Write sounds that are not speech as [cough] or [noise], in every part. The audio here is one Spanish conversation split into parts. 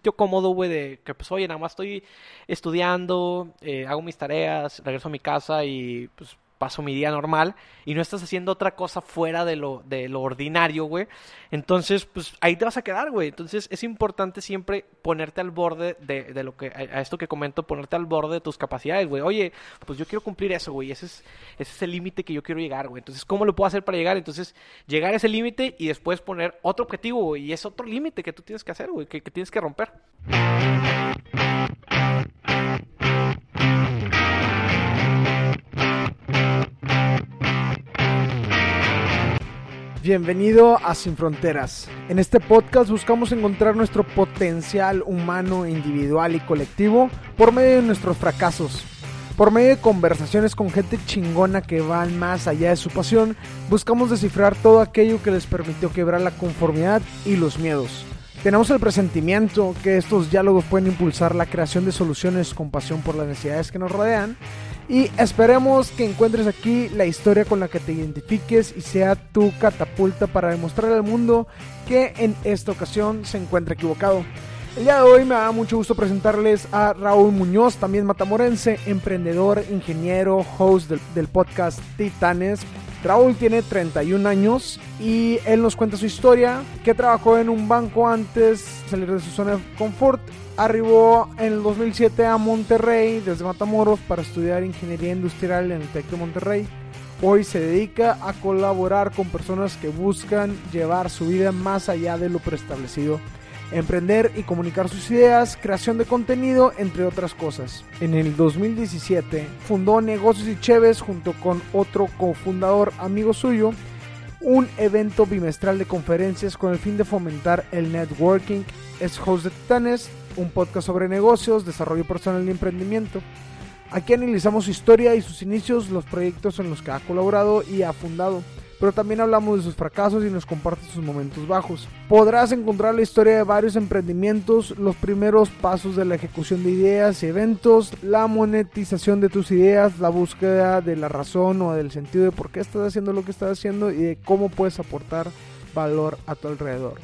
sitio cómodo, güey, de que pues oye, nada más estoy estudiando, eh, hago mis tareas, regreso a mi casa y pues paso mi día normal y no estás haciendo otra cosa fuera de lo, de lo ordinario, güey. Entonces, pues ahí te vas a quedar, güey. Entonces es importante siempre ponerte al borde de, de lo que, a esto que comento, ponerte al borde de tus capacidades, güey. Oye, pues yo quiero cumplir eso, güey. Ese es, ese es el límite que yo quiero llegar, güey. Entonces, ¿cómo lo puedo hacer para llegar? Entonces, llegar a ese límite y después poner otro objetivo, güey. Y es otro límite que tú tienes que hacer, güey, que, que tienes que romper. Bienvenido a Sin Fronteras. En este podcast buscamos encontrar nuestro potencial humano, individual y colectivo por medio de nuestros fracasos. Por medio de conversaciones con gente chingona que van más allá de su pasión, buscamos descifrar todo aquello que les permitió quebrar la conformidad y los miedos. Tenemos el presentimiento que estos diálogos pueden impulsar la creación de soluciones con pasión por las necesidades que nos rodean y esperemos que encuentres aquí la historia con la que te identifiques y sea tu catapulta para demostrar al mundo que en esta ocasión se encuentra equivocado. El día de hoy me da mucho gusto presentarles a Raúl Muñoz, también matamorense, emprendedor, ingeniero, host del, del podcast Titanes. Raúl tiene 31 años y él nos cuenta su historia, que trabajó en un banco antes de salir de su zona de confort Arribó en el 2007 a Monterrey desde Matamoros para estudiar ingeniería industrial en el TEC de Monterrey. Hoy se dedica a colaborar con personas que buscan llevar su vida más allá de lo preestablecido, emprender y comunicar sus ideas, creación de contenido, entre otras cosas. En el 2017 fundó Negocios y Cheves junto con otro cofundador amigo suyo, un evento bimestral de conferencias con el fin de fomentar el networking. Es host de un podcast sobre negocios, desarrollo personal y emprendimiento. Aquí analizamos su historia y sus inicios, los proyectos en los que ha colaborado y ha fundado, pero también hablamos de sus fracasos y nos comparte sus momentos bajos. Podrás encontrar la historia de varios emprendimientos, los primeros pasos de la ejecución de ideas y eventos, la monetización de tus ideas, la búsqueda de la razón o del sentido de por qué estás haciendo lo que estás haciendo y de cómo puedes aportar valor a tu alrededor.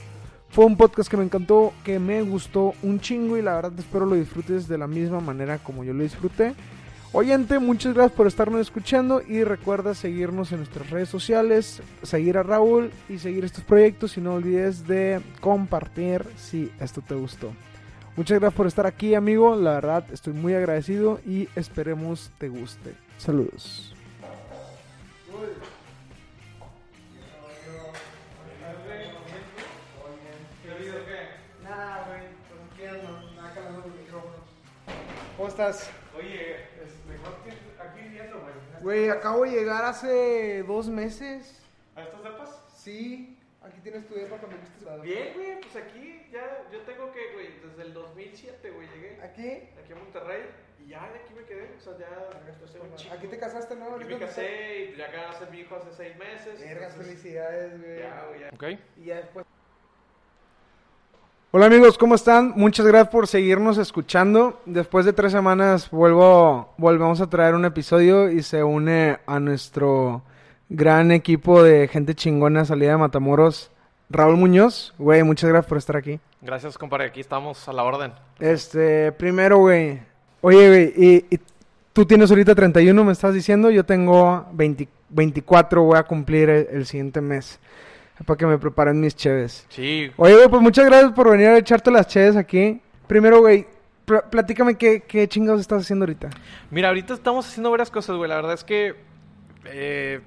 Fue un podcast que me encantó, que me gustó un chingo y la verdad espero lo disfrutes de la misma manera como yo lo disfruté. Oyente, muchas gracias por estarnos escuchando y recuerda seguirnos en nuestras redes sociales, seguir a Raúl y seguir estos proyectos y no olvides de compartir si esto te gustó. Muchas gracias por estar aquí amigo, la verdad estoy muy agradecido y esperemos te guste. Saludos. ¿Cómo estás? Oye, es mejor que aquí viendo, güey. Acabo de llegar hace dos meses. ¿A estos depas? Sí, aquí tienes tu depa cuando viste Bien, güey, pues aquí ya, yo tengo que, güey, desde el 2007, güey, llegué ¿Aquí? aquí a Monterrey y ya de aquí me quedé, o sea, ya estoy un chico. Aquí te casaste, ¿no? Aquí Ahorita me casé y ya acá nace mi hijo hace seis meses. Vergas, felicidades, güey. Ya, güey, ya. ¿Ok? Y ya después. Hola amigos, ¿cómo están? Muchas gracias por seguirnos escuchando. Después de tres semanas vuelvo, volvemos a traer un episodio y se une a nuestro gran equipo de gente chingona salida de Matamoros, Raúl Muñoz. Güey, muchas gracias por estar aquí. Gracias, compadre. Aquí estamos a la orden. Este, primero, güey. Oye, güey, y, y tú tienes ahorita 31, me estás diciendo. Yo tengo 20 24, voy a cumplir el, el siguiente mes. Para que me preparen mis cheves. Sí, Oye, güey, pues muchas gracias por venir a echarte las cheves aquí. Primero, güey, pl- platícame qué, qué chingados estás haciendo ahorita. Mira, ahorita estamos haciendo varias cosas, güey. La verdad es que eh,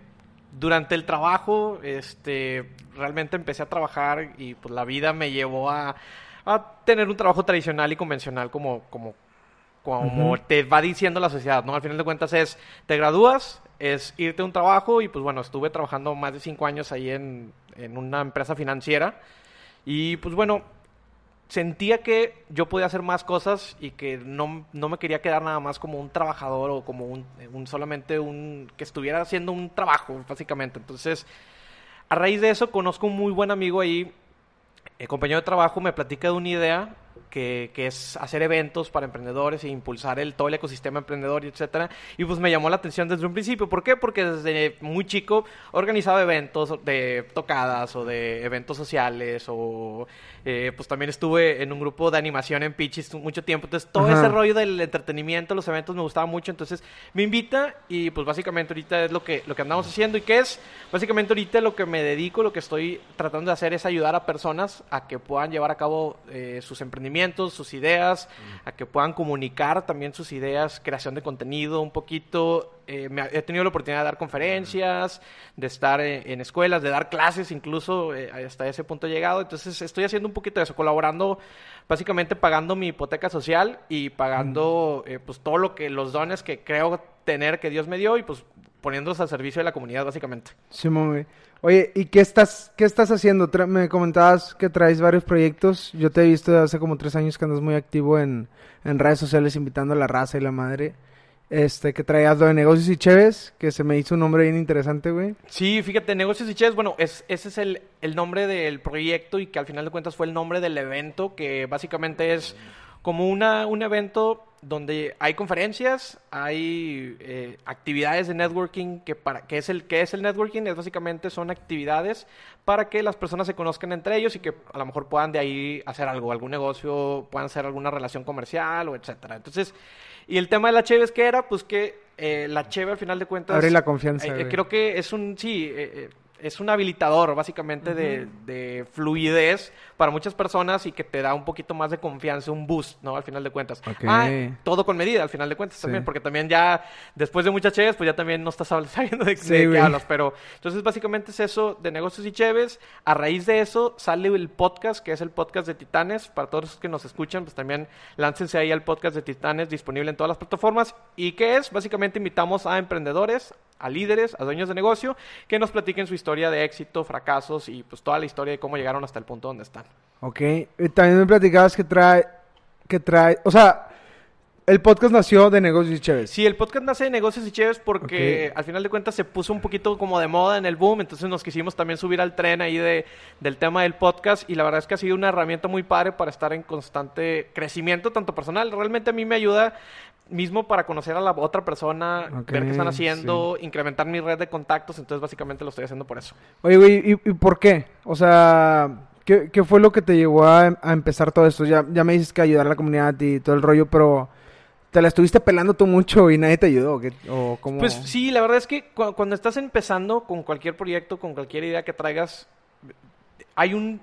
durante el trabajo, este, realmente empecé a trabajar y pues la vida me llevó a, a tener un trabajo tradicional y convencional como, como, como te va diciendo la sociedad, ¿no? Al final de cuentas es, te gradúas, es irte a un trabajo y pues bueno, estuve trabajando más de cinco años ahí en, en una empresa financiera. Y pues bueno, sentía que yo podía hacer más cosas y que no, no me quería quedar nada más como un trabajador o como un, un solamente un que estuviera haciendo un trabajo básicamente. Entonces a raíz de eso conozco un muy buen amigo ahí el compañero de trabajo me platica de una idea que, que es hacer eventos para emprendedores e impulsar el, todo el ecosistema emprendedor y etcétera. Y pues me llamó la atención desde un principio. ¿Por qué? Porque desde muy chico organizaba eventos de tocadas o de eventos sociales o eh, pues también estuve en un grupo de animación en Pichis mucho tiempo. Entonces todo Ajá. ese rollo del entretenimiento, los eventos me gustaba mucho. Entonces me invita y pues básicamente ahorita es lo que, lo que andamos haciendo. ¿Y qué es? Básicamente ahorita lo que me dedico, lo que estoy tratando de hacer es ayudar a personas a que puedan llevar a cabo eh, sus emprendimientos, sus ideas, a que puedan comunicar también sus ideas, creación de contenido un poquito. Eh, me he tenido la oportunidad de dar conferencias, de estar en, escuelas, de dar clases incluso, eh, hasta ese punto he llegado. Entonces estoy haciendo un poquito de eso, colaborando, básicamente pagando mi hipoteca social y pagando eh, pues todo lo que, los dones que creo tener que Dios me dio y pues poniéndolos al servicio de la comunidad básicamente. Simón, güey. Oye, ¿y qué estás, qué estás haciendo? Me comentabas que traes varios proyectos. Yo te he visto de hace como tres años que andas muy activo en, en redes sociales invitando a la raza y la madre. Este, que traías lo de negocios y cheves, que se me hizo un nombre bien interesante, güey. Sí, fíjate, Negocios y Chefs, bueno, es, ese es el, el nombre del proyecto y que al final de cuentas fue el nombre del evento, que básicamente es como una, un evento donde hay conferencias, hay eh, actividades de networking, que para que es el que es el networking, es básicamente son actividades para que las personas se conozcan entre ellos y que a lo mejor puedan de ahí hacer algo, algún negocio, puedan hacer alguna relación comercial o etcétera. Entonces, y el tema de la Cheves que era, pues que eh, la Cheve al final de cuentas Abre la confianza, eh, eh, creo que es un, sí, es un habilitador básicamente de, de fluidez para muchas personas y que te da un poquito más de confianza, un boost, ¿no? Al final de cuentas. Ah, todo con medida, al final de cuentas Sí. también, porque también ya, después de muchas cheves, pues ya también no estás [laughs] sabiendo de, Sí, de qué hablas, pero entonces básicamente es eso de negocios y cheves. A raíz de eso sale el podcast, que es el podcast de Titanes. Para todos los que nos escuchan, pues también láncense ahí al podcast de Titanes, disponible en todas las plataformas. ¿Y qué es? Básicamente invitamos a emprendedores, a líderes, a dueños de negocio, que nos platiquen su historia de éxito, fracasos y pues toda la historia de cómo llegaron hasta el punto donde están. Ok. Y también me platicabas que trae, que trae, o sea, el podcast nació de negocios y cheves. Sí, el podcast nace de negocios y chéves porque al final de cuentas se puso un poquito como de moda en el boom, entonces nos quisimos también subir al tren ahí de, del tema del podcast y la verdad es que ha sido una herramienta muy padre para estar en constante crecimiento, tanto personal, realmente a mí me ayuda mismo para conocer a la otra persona, ver qué están haciendo, incrementar mi red de contactos, entonces básicamente lo estoy haciendo por eso. Oye, güey, ¿y, y por qué? O sea, ¿qué, qué fue lo que te llevó a, a empezar todo esto? Ya, ya me dices que ayudar a la comunidad y todo el rollo, pero ¿te la estuviste pelando tú mucho y nadie te ayudó? ¿O cómo? Pues sí, la verdad es que cu- cuando estás empezando con cualquier proyecto, con cualquier idea que traigas, hay un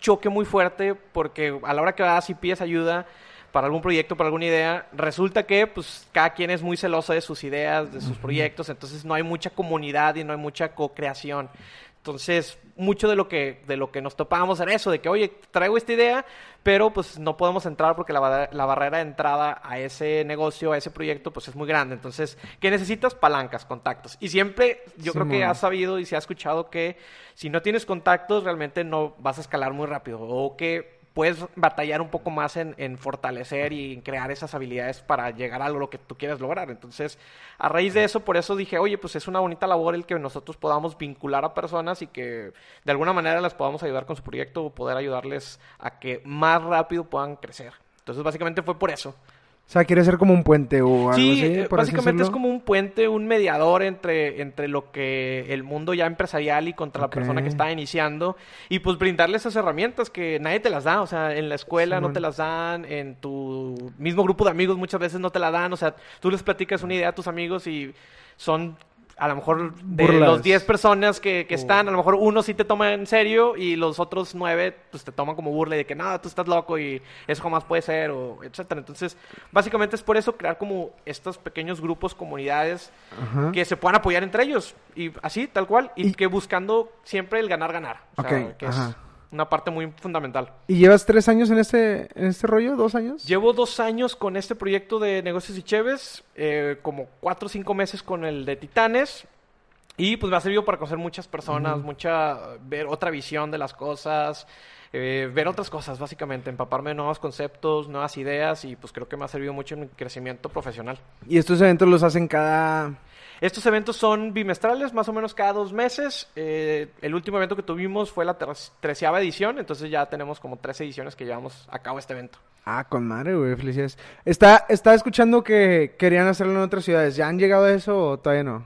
choque muy fuerte porque a la hora que vas y pides ayuda para algún proyecto, para alguna idea, resulta que pues cada quien es muy celoso de sus ideas, de sus proyectos, entonces no hay mucha comunidad y no hay mucha co-creación. Entonces, mucho de lo que de lo que nos topábamos era eso, de que, oye, traigo esta idea, pero pues no podemos entrar porque la, la barrera de entrada a ese negocio, a ese proyecto, pues es muy grande. Entonces, ¿qué necesitas? Palancas, contactos. Y siempre, yo creo que has sabido y se ha escuchado que si no tienes contactos, realmente no vas a escalar muy rápido. O que puedes batallar un poco más en, en fortalecer y en crear esas habilidades para llegar a lo que tú quieres lograr. Entonces, a raíz de eso, por eso dije, oye, pues es una bonita labor el que nosotros podamos vincular a personas y que de alguna manera las podamos ayudar con su proyecto o poder ayudarles a que más rápido puedan crecer. Entonces, básicamente fue por eso. O sea, ¿quieres ser como un puente o algo Sí, así? eh, por así básicamente es como un puente, un mediador entre, entre lo que el mundo ya empresarial y contra la persona que está iniciando y pues brindarle esas herramientas que nadie te las da, o sea, en la escuela no te las dan, en tu mismo grupo de amigos muchas veces no te la dan, o sea, tú les platicas una idea a tus amigos y son a lo mejor de Burlas. los 10 personas que, que O- están, a lo mejor uno sí te toma en serio y los otros 9 pues te toman como burla y de que nada, tú estás loco y eso jamás puede ser o etcétera. Entonces, básicamente es por eso crear como estos pequeños grupos, comunidades Ajá. que se puedan apoyar entre ellos y así, tal cual, y, Y- que buscando siempre el ganar-ganar. O sea, que es ajá. Una parte muy fundamental. ¿Y llevas tres años en este, en este rollo? ¿Dos años? Llevo dos años con este proyecto de negocios y cheves, eh, como cuatro o cinco meses con el de Titanes. Y pues me ha servido para conocer muchas personas, mucha ver otra visión de las cosas, eh, ver otras cosas, básicamente, empaparme de nuevos conceptos, nuevas ideas y pues creo que me ha servido mucho en mi crecimiento profesional. Y estos eventos los hacen cada... Estos eventos son bimestrales, más o menos cada dos meses. Eh, el último evento que tuvimos fue la tre- treceava edición, entonces ya tenemos como tres ediciones que llevamos a cabo este evento. Ah, con madre, güey, felicidades. Está, estaba escuchando que querían hacerlo en otras ciudades. ¿Ya han llegado a eso o todavía no?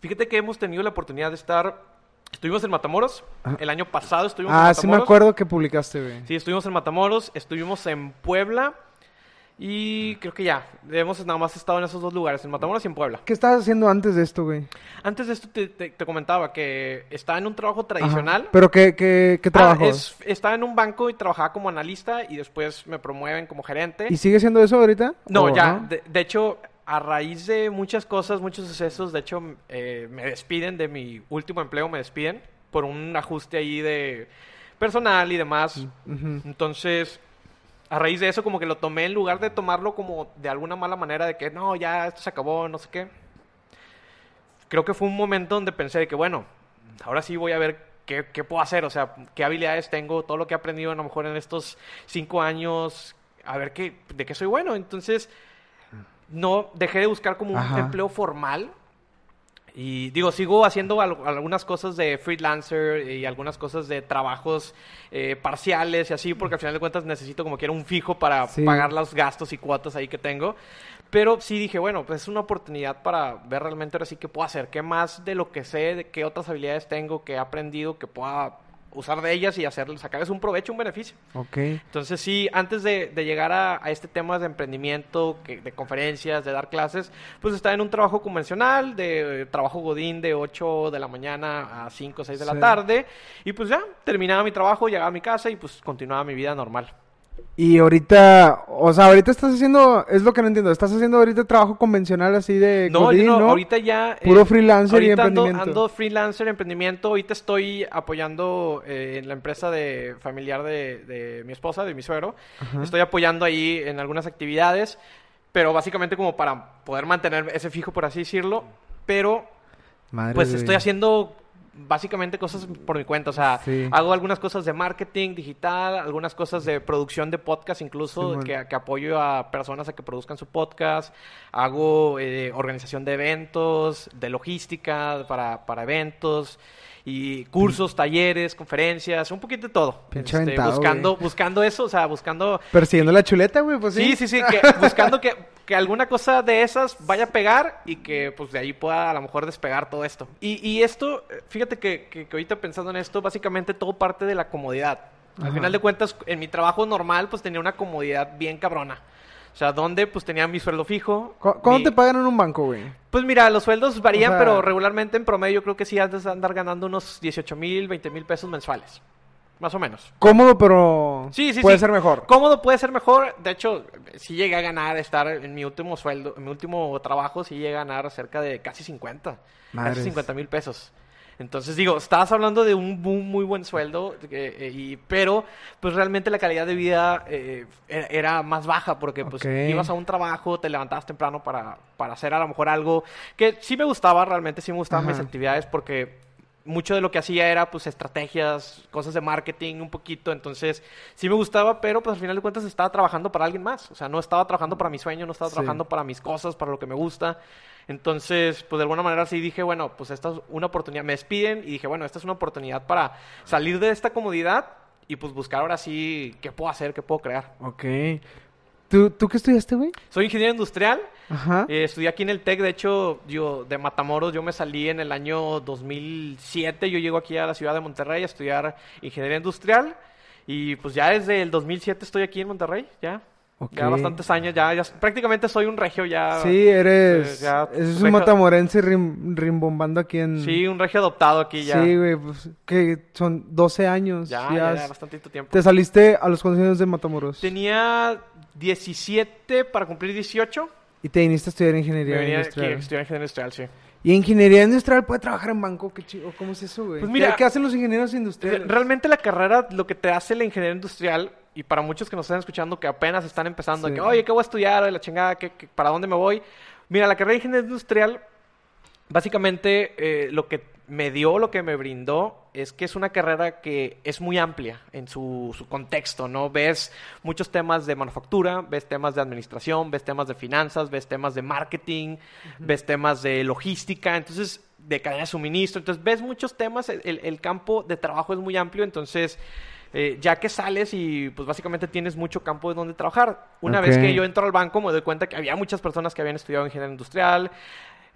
Fíjate que hemos tenido la oportunidad de estar, estuvimos en Matamoros, el año pasado estuvimos en Ah, Matamoros. sí me acuerdo que publicaste, güey. Sí, estuvimos en Matamoros, estuvimos en Puebla y creo que ya, hemos nada más estado en esos dos lugares, en Matamoros y en Puebla. ¿Qué estabas haciendo antes de esto, güey? Antes de esto te, te- te comentaba que estaba en un trabajo Ajá. tradicional. ¿Pero qué, qué, qué Ah, trabajo? es- estaba en un banco y trabajaba como analista y después me promueven como gerente. ¿Y sigue siendo eso ahorita? No, ¿O ya. De, de hecho, a raíz de muchas cosas, muchos sucesos, de hecho, eh, me despiden de mi último empleo, me despiden por un ajuste ahí de personal y demás. Entonces, a raíz de eso, como que lo tomé en lugar de tomarlo como de alguna mala manera de que no, ya esto se acabó, no sé qué. Creo que fue un momento donde pensé de que, bueno, ahora sí voy a ver qué, qué puedo hacer, o sea, qué habilidades tengo, todo lo que he aprendido a lo mejor en estos cinco años, a ver qué, de qué soy bueno. Entonces, no dejé de buscar como un empleo formal. Y digo, sigo haciendo al- algunas cosas de freelancer y algunas cosas de trabajos eh, parciales y así, porque al final de cuentas necesito como que era un fijo para Sí. pagar los gastos y cuotas ahí que tengo. Pero sí dije, bueno, pues es una oportunidad para ver realmente ahora sí qué puedo hacer, qué más de lo que sé, de qué otras habilidades tengo, que he aprendido, que pueda usar de ellas y hacerles, sacarles un provecho, un beneficio. Ok. Entonces sí, antes de, de llegar a, a este tema de emprendimiento, que- de conferencias, de dar clases, pues estaba en un trabajo convencional, de eh, trabajo godín de 8 de la mañana a 5 o 6 de Sí. la tarde, y pues ya, terminaba mi trabajo, llegaba a mi casa y pues continuaba mi vida normal. Y ahorita, o sea, ahorita estás haciendo, es lo que no entiendo, estás haciendo ahorita trabajo convencional así de No, Godín, no, ¿no? ahorita ya... eh, Puro freelancer y ahorita ando- emprendimiento. Ando, freelancer, emprendimiento. Ahorita estoy apoyando eh, en la empresa de familiar de, de mi esposa, de mi suegro. Ajá. Estoy apoyando ahí en algunas actividades, pero básicamente como para poder mantener ese fijo, por así decirlo. Pero Madre pues estoy haciendo básicamente cosas por mi cuenta. O sea, Sí. hago algunas cosas de marketing digital, algunas cosas de producción de podcast, incluso que apoyo a personas a que produzcan su podcast. Hago eh, organización de eventos, de logística para, para eventos. Y cursos, talleres, conferencias, un poquito de todo. Este, aventado, buscando, güey. buscando eso, o sea, buscando Persiguiendo la chuleta, güey, pues sí. Sí, sí, sí, que, [laughs] buscando que, que alguna cosa de esas vaya a pegar y que pues de ahí pueda a lo mejor despegar todo esto. Y, y esto, fíjate que, que, que ahorita pensando en esto, básicamente todo parte de la comodidad. Al Ajá. final de cuentas, en mi trabajo normal pues tenía una comodidad bien cabrona. O sea, donde pues tenía mi sueldo fijo. ¿Cu- ¿Cuándo mi- te pagan en un banco, güey? Pues mira, los sueldos varían, O sea- pero regularmente en promedio yo creo que sí has de andar ganando unos 18 mil, 20 mil pesos mensuales. Más o menos. Cómodo, pero Sí, sí, puede sí. ser mejor. Cómodo puede ser mejor. De hecho, sí llegué a ganar, estar en mi último sueldo, en mi último trabajo, sí llegué a ganar cerca de casi 50. Madres. Casi 50 mil pesos. Entonces digo, estabas hablando de un muy buen sueldo, eh, y, pero pues realmente la calidad de vida eh, era, era más baja porque pues ibas a un trabajo, te levantabas temprano para, para hacer a lo mejor algo que sí me gustaba, realmente sí me gustaban mis Ajá. actividades porque mucho de lo que hacía era pues estrategias, cosas de marketing un poquito, entonces sí me gustaba, pero pues al final de cuentas estaba trabajando para alguien más, o sea, no estaba trabajando para mi sueño, no estaba Sí. trabajando para mis cosas, para lo que me gusta. Entonces, pues de alguna manera sí dije, bueno, pues esta es una oportunidad, me despiden y dije, bueno, esta es una oportunidad para salir de esta comodidad y pues buscar ahora sí qué puedo hacer, qué puedo crear. Ok. ¿Tú, ¿Tú qué estudiaste, güey? Soy ingeniero industrial, Ajá. eh, estudié aquí en el TEC, de hecho, yo de Matamoros, yo me salí en el año 2007, yo llego aquí a la ciudad de Monterrey a estudiar ingeniería industrial y pues ya desde el 2007 estoy aquí en Monterrey, ya. Ya bastantes años, ya, ya prácticamente soy un regio ya. Sí, eres. eh, ya, es un reja- matamorense rim- rimbombando aquí en. Sí, un regio adoptado aquí ya. Sí, güey, pues que son 12 años. ya, ya ya, bastantito tiempo. Te saliste a los consejos de Matamoros. Tenía 17 para cumplir 18. Y te viniste a estudiar Me ingeniería venía aquí industrial. a estudiar ingeniería industrial, sí. ¿Y ingeniería industrial puede trabajar en banco? ¿Qué chido? ¿Cómo es eso, güey? Pues mira- ¿Qué, qué hacen los ingenieros industriales? Realmente la carrera, lo que te hace la ingeniería industrial, y para muchos que nos están escuchando que apenas están empezando, Sí. que, oye, ¿qué voy a estudiar? Oye, la chingada, ¿qué, qué- para dónde me voy? Mira, la carrera de ingeniería industrial, básicamente eh, lo que me dio, lo que me brindó, es que es una carrera que es muy amplia en su, su, contexto, ¿no? Ves muchos temas de manufactura, ves temas de administración, ves temas de finanzas, ves temas de marketing, ves temas de logística, entonces, de cadena de suministro, entonces ves muchos temas, el, el campo de trabajo es muy amplio, entonces... Eh, ya que sales y pues básicamente tienes mucho campo de donde trabajar. Una vez que yo entro al banco me doy cuenta que había muchas personas que habían estudiado ingeniería industrial,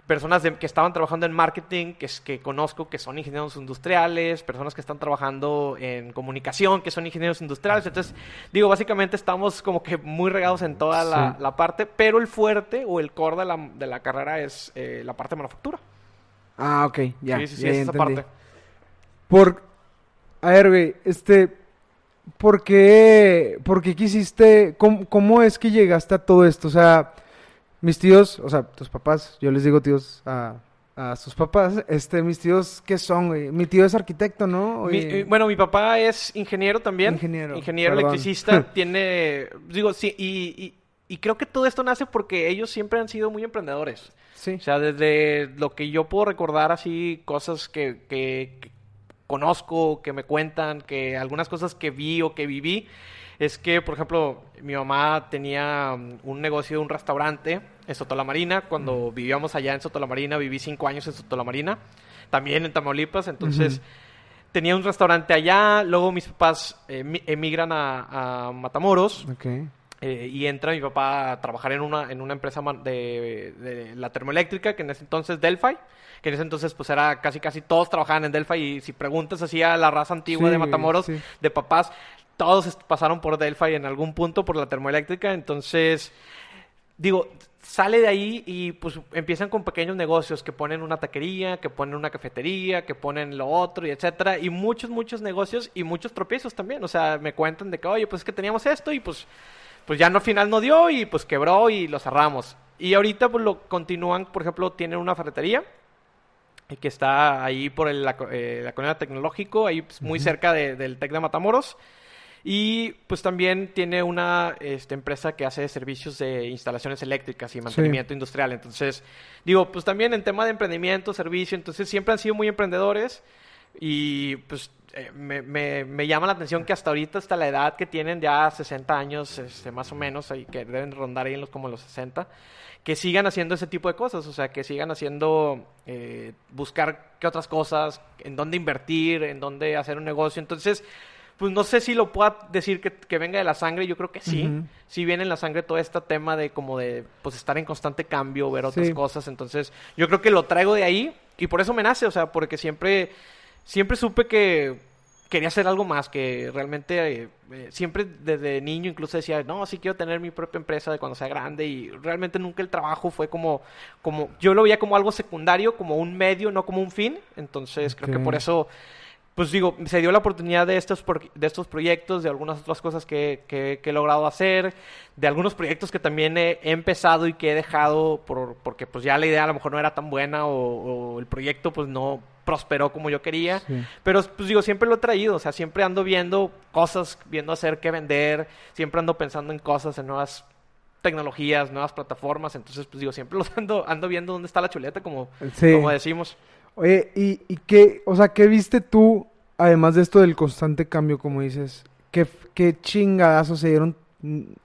personas que estaban trabajando en marketing, que, es, que conozco que son ingenieros industriales, personas que están trabajando en comunicación, que son ingenieros industriales. Entonces, digo, básicamente estamos como que muy regados en toda la, parte, pero el fuerte o el core de la, de la carrera es eh, la parte de manufactura. Ah, ok, ya. Sí, sí, sí, esa parte. Por, a ver, güey, este, ¿por qué, por qué quisiste, cómo, cómo es que llegaste a todo esto? O sea mis tíos, o sea, tus papás, yo les digo tíos a, a sus papás, este, mis tíos, ¿qué son, güey? Mi tío es arquitecto, ¿no? Eh, bueno, mi papá es ingeniero también. Ingeniero. Ingeniero electricista. [laughs] tiene, digo, sí, y, y, creo que todo esto nace porque ellos siempre han sido muy emprendedores. Sí. O sea, desde lo que yo puedo recordar así, cosas que, que conozco, que me cuentan, que algunas cosas que vi o que viví, es que, por ejemplo, mi mamá tenía mm, un negocio, un restaurante en Soto la Marina. Cuando vivíamos allá en Soto la Marina, viví cinco años en Soto la Marina, también en Tamaulipas. Entonces, tenía un restaurante allá. Luego mis papás eh, emigran a, Matamoros. Eh, y entra mi papá a trabajar en una, en una empresa de, la termoeléctrica, que en ese entonces Delphi, que en ese entonces pues era casi casi todos trabajaban en Delphi y si preguntas así a la raza antigua de Matamoros, de papás, todos pasaron por Delphi en algún punto por la termoeléctrica, entonces digo, sale de ahí y pues empiezan con pequeños negocios que ponen una taquería, que ponen una cafetería, que ponen lo otro y etcétera, y muchos, muchos negocios y muchos tropiezos también, o sea, me cuentan de que, oye, pues es que teníamos esto y pues, pues ya no al final no dio y pues quebró y lo cerramos. Y ahorita pues lo continúan, por ejemplo, tienen una ferretería eh, que está ahí por el, la, eh, la colonia tecnológico, ahí pues, muy cerca del TEC de Matamoros. Y pues también tiene una este, empresa que hace servicios de instalaciones eléctricas y mantenimiento industrial. Entonces, digo, pues también en tema de emprendimiento, servicio, entonces siempre han sido muy emprendedores y pues eh, me, me, llama la atención que hasta ahorita, hasta la edad que tienen ya 60 años, este, más o menos, y que deben rondar ahí en los, como los 60, que sigan haciendo ese tipo de cosas, o sea, que sigan haciendo, eh, buscar qué otras cosas, en dónde invertir, en dónde hacer un negocio. Entonces, pues no sé si lo pueda decir que, venga de la sangre, yo creo que sí. Sí viene en la sangre todo este tema de como de pues estar en constante cambio, ver otras cosas, entonces yo creo que lo traigo de ahí y por eso me nace, o sea, porque siempre siempre supe que quería hacer algo más, que realmente eh, eh, siempre desde niño incluso decía, no, sí quiero tener mi propia empresa de cuando sea grande y realmente nunca el trabajo fue como, como yo lo veía como algo secundario, como un medio, no como un fin, entonces creo que por eso pues digo, se dio la oportunidad de estos, de estos proyectos, de algunas otras cosas que, que, he logrado hacer, de algunos proyectos que también he, empezado y que he dejado por, porque pues ya la idea a lo mejor no era tan buena o, el proyecto pues no prosperó como yo quería. Pero pues digo, siempre lo he traído, o sea, siempre ando viendo cosas, viendo hacer qué vender, siempre ando pensando en cosas, en nuevas tecnologías, nuevas plataformas, entonces pues digo, siempre [laughs] los ando, ando viendo dónde está la chuleta, como, como decimos. Oye, ¿y, ¿y qué, o sea, qué viste tú, además de esto del constante cambio, como dices? ¿Qué, qué chingadazos se dieron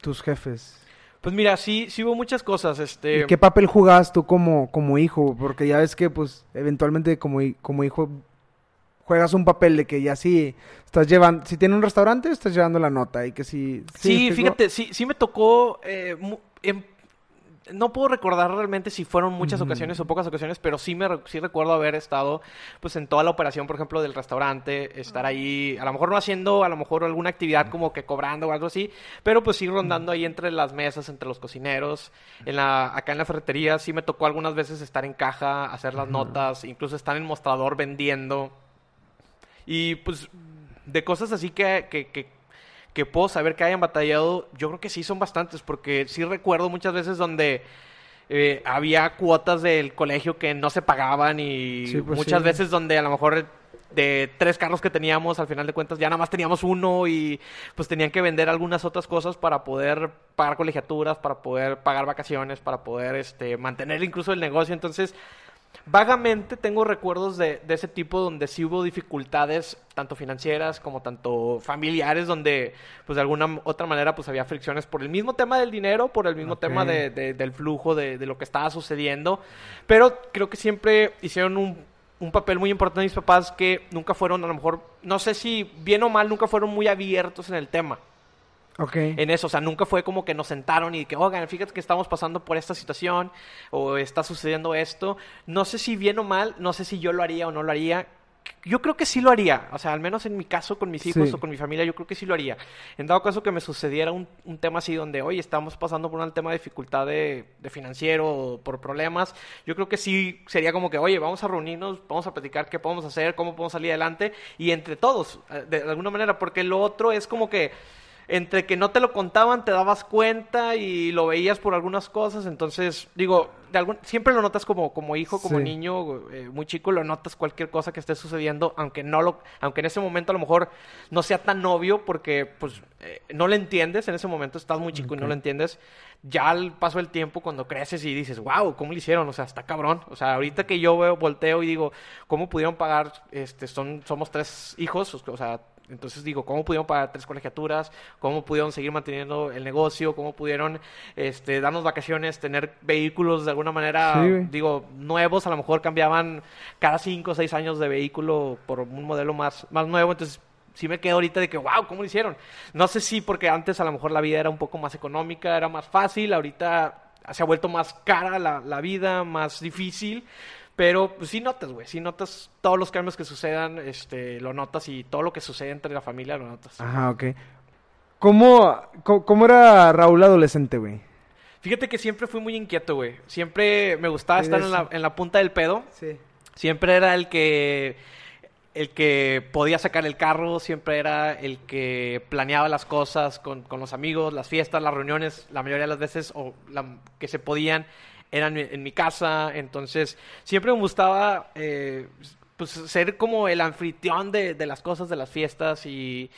tus jefes? Pues mira, sí, sí hubo muchas cosas, este... ¿Y qué papel jugabas tú como, como hijo? Porque ya ves que, pues, eventualmente como, como hijo juegas un papel de que ya sí estás llevando, si tiene un restaurante, estás llevando la nota y que si... Sí, fíjate, sí, sí me tocó eh, en no puedo recordar realmente si fueron muchas ocasiones o pocas ocasiones, pero sí me sí recuerdo haber estado pues en toda la operación, por ejemplo, del restaurante, estar ahí, a lo mejor no haciendo a lo mejor alguna actividad como que cobrando o algo así, pero pues sí rondando ahí entre las mesas, entre los cocineros, en la acá en la ferretería sí me tocó algunas veces estar en caja, hacer las notas, incluso estar en mostrador vendiendo. Y pues de cosas así que, que que puedo saber que hayan batallado, yo creo que sí son bastantes, porque sí recuerdo muchas veces donde eh, había cuotas del colegio que no se pagaban y pues muchas veces donde a lo mejor de tres carros que teníamos, al final de cuentas ya nada más teníamos uno y pues tenían que vender algunas otras cosas para poder pagar colegiaturas, para poder pagar vacaciones, para poder este mantener incluso el negocio. Entonces, vagamente tengo recuerdos de, de ese tipo donde sí hubo dificultades, tanto financieras como tanto familiares, donde pues de alguna otra manera pues había fricciones por el mismo tema del dinero, por el mismo tema de, de- del flujo de, de lo que estaba sucediendo. Pero creo que siempre hicieron un, un papel muy importante mis papás que nunca fueron, a lo mejor, no sé si bien o mal, nunca fueron muy abiertos en el tema Ok. en eso, o sea, nunca fue como que nos sentaron y que, oigan, fíjate que estamos pasando por esta situación o está sucediendo esto. No sé si bien o mal, no sé si yo lo haría o no lo haría. Yo creo que sí lo haría, o sea, al menos en mi caso con mis hijos Sí. o con mi familia, yo creo que sí lo haría. En dado caso que me sucediera un, un tema así donde, oye, estamos pasando por un tema de dificultad de, de financiero o por problemas, yo creo que sí sería como que, oye, vamos a reunirnos, vamos a platicar qué podemos hacer, cómo podemos salir adelante y entre todos, eh, de alguna manera, porque lo otro es como que entre que no te lo contaban, te dabas cuenta y lo veías por algunas cosas. Entonces, digo, de algún, siempre lo notas como, como hijo, como Sí. niño, eh, muy chico, lo notas cualquier cosa que esté sucediendo, aunque no lo, aunque en ese momento a lo mejor no sea tan obvio porque pues eh, no lo entiendes, en ese momento estás muy chico y no lo entiendes. Ya al paso del tiempo, cuando creces y dices, wow, ¿cómo lo hicieron? O sea, está cabrón. O sea, ahorita que yo veo, volteo y digo, ¿cómo pudieron pagar? Este, son, somos tres hijos, o sea, entonces digo, ¿cómo pudieron pagar tres colegiaturas? ¿Cómo pudieron seguir manteniendo el negocio? ¿Cómo pudieron este, darnos vacaciones, tener vehículos de alguna manera, Sí, digo, nuevos? A lo mejor cambiaban cada cinco o seis años de vehículo por un modelo más, más nuevo. Entonces, sí me quedo ahorita de que, wow, ¿cómo lo hicieron? No sé si porque antes a lo mejor la vida era un poco más económica, era más fácil, ahorita se ha vuelto más cara la, la vida, más difícil. Pero pues, sí notas, güey, sí notas todos los cambios que sucedan, este, lo notas y todo lo que sucede entre la familia lo notas. Ajá, ok. ¿Cómo, cómo, cómo era Raúl adolescente, güey? Fíjate que siempre fui muy inquieto, güey. Siempre me gustaba estar en la, en la punta del pedo. Sí. Siempre era el que el que podía sacar el carro, siempre era el que planeaba las cosas con, con los amigos, las fiestas, las reuniones, la mayoría de las veces o la, que se podían eran en, mi casa, entonces siempre me gustaba eh, pues ser como el anfitrión de, de las cosas, de las fiestas y,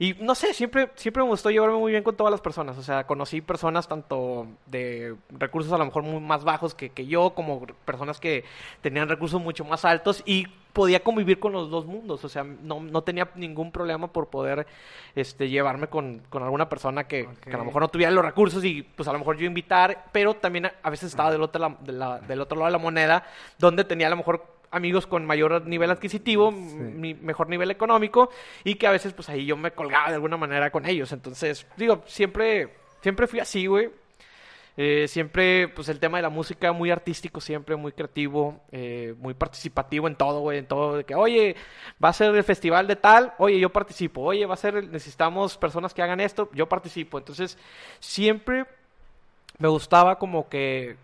y no sé, siempre, siempre me gustó llevarme muy bien con todas las personas. O sea, conocí personas tanto de recursos a lo mejor muy más bajos que, que yo, como personas que tenían recursos mucho más altos y podía convivir con los dos mundos. O sea, no, no tenía ningún problema por poder este, llevarme con, con alguna persona que, que a lo mejor no tuviera los recursos y pues a lo mejor yo invitar, pero también a, a veces estaba del otro, la- de la- del otro lado de la moneda, donde tenía a lo mejor amigos con mayor nivel adquisitivo, mi mejor nivel económico y que a veces pues ahí yo me colgaba de alguna manera con ellos. Entonces, digo, siempre siempre fui así, güey. Eh, siempre, pues el tema de la música muy artístico, siempre muy creativo, eh, muy participativo en todo, güey, en todo. De que, oye, va a ser el festival de tal, oye, yo participo. Oye, va a ser, el- necesitamos personas que hagan esto, yo participo. Entonces, siempre me gustaba como que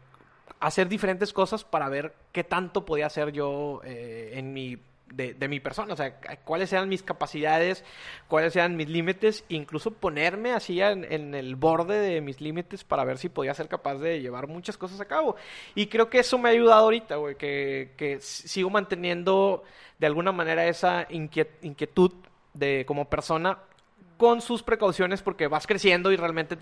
hacer diferentes cosas para ver qué tanto podía hacer yo eh, en mi de, mi persona, o sea, cuáles eran mis capacidades, cuáles eran mis límites, incluso ponerme así en, el borde de mis límites para ver si podía ser capaz de llevar muchas cosas a cabo. Y creo que eso me ha ayudado ahorita, güey, que, que sigo manteniendo de alguna manera esa inquiet- inquietud de como persona con sus precauciones porque vas creciendo y realmente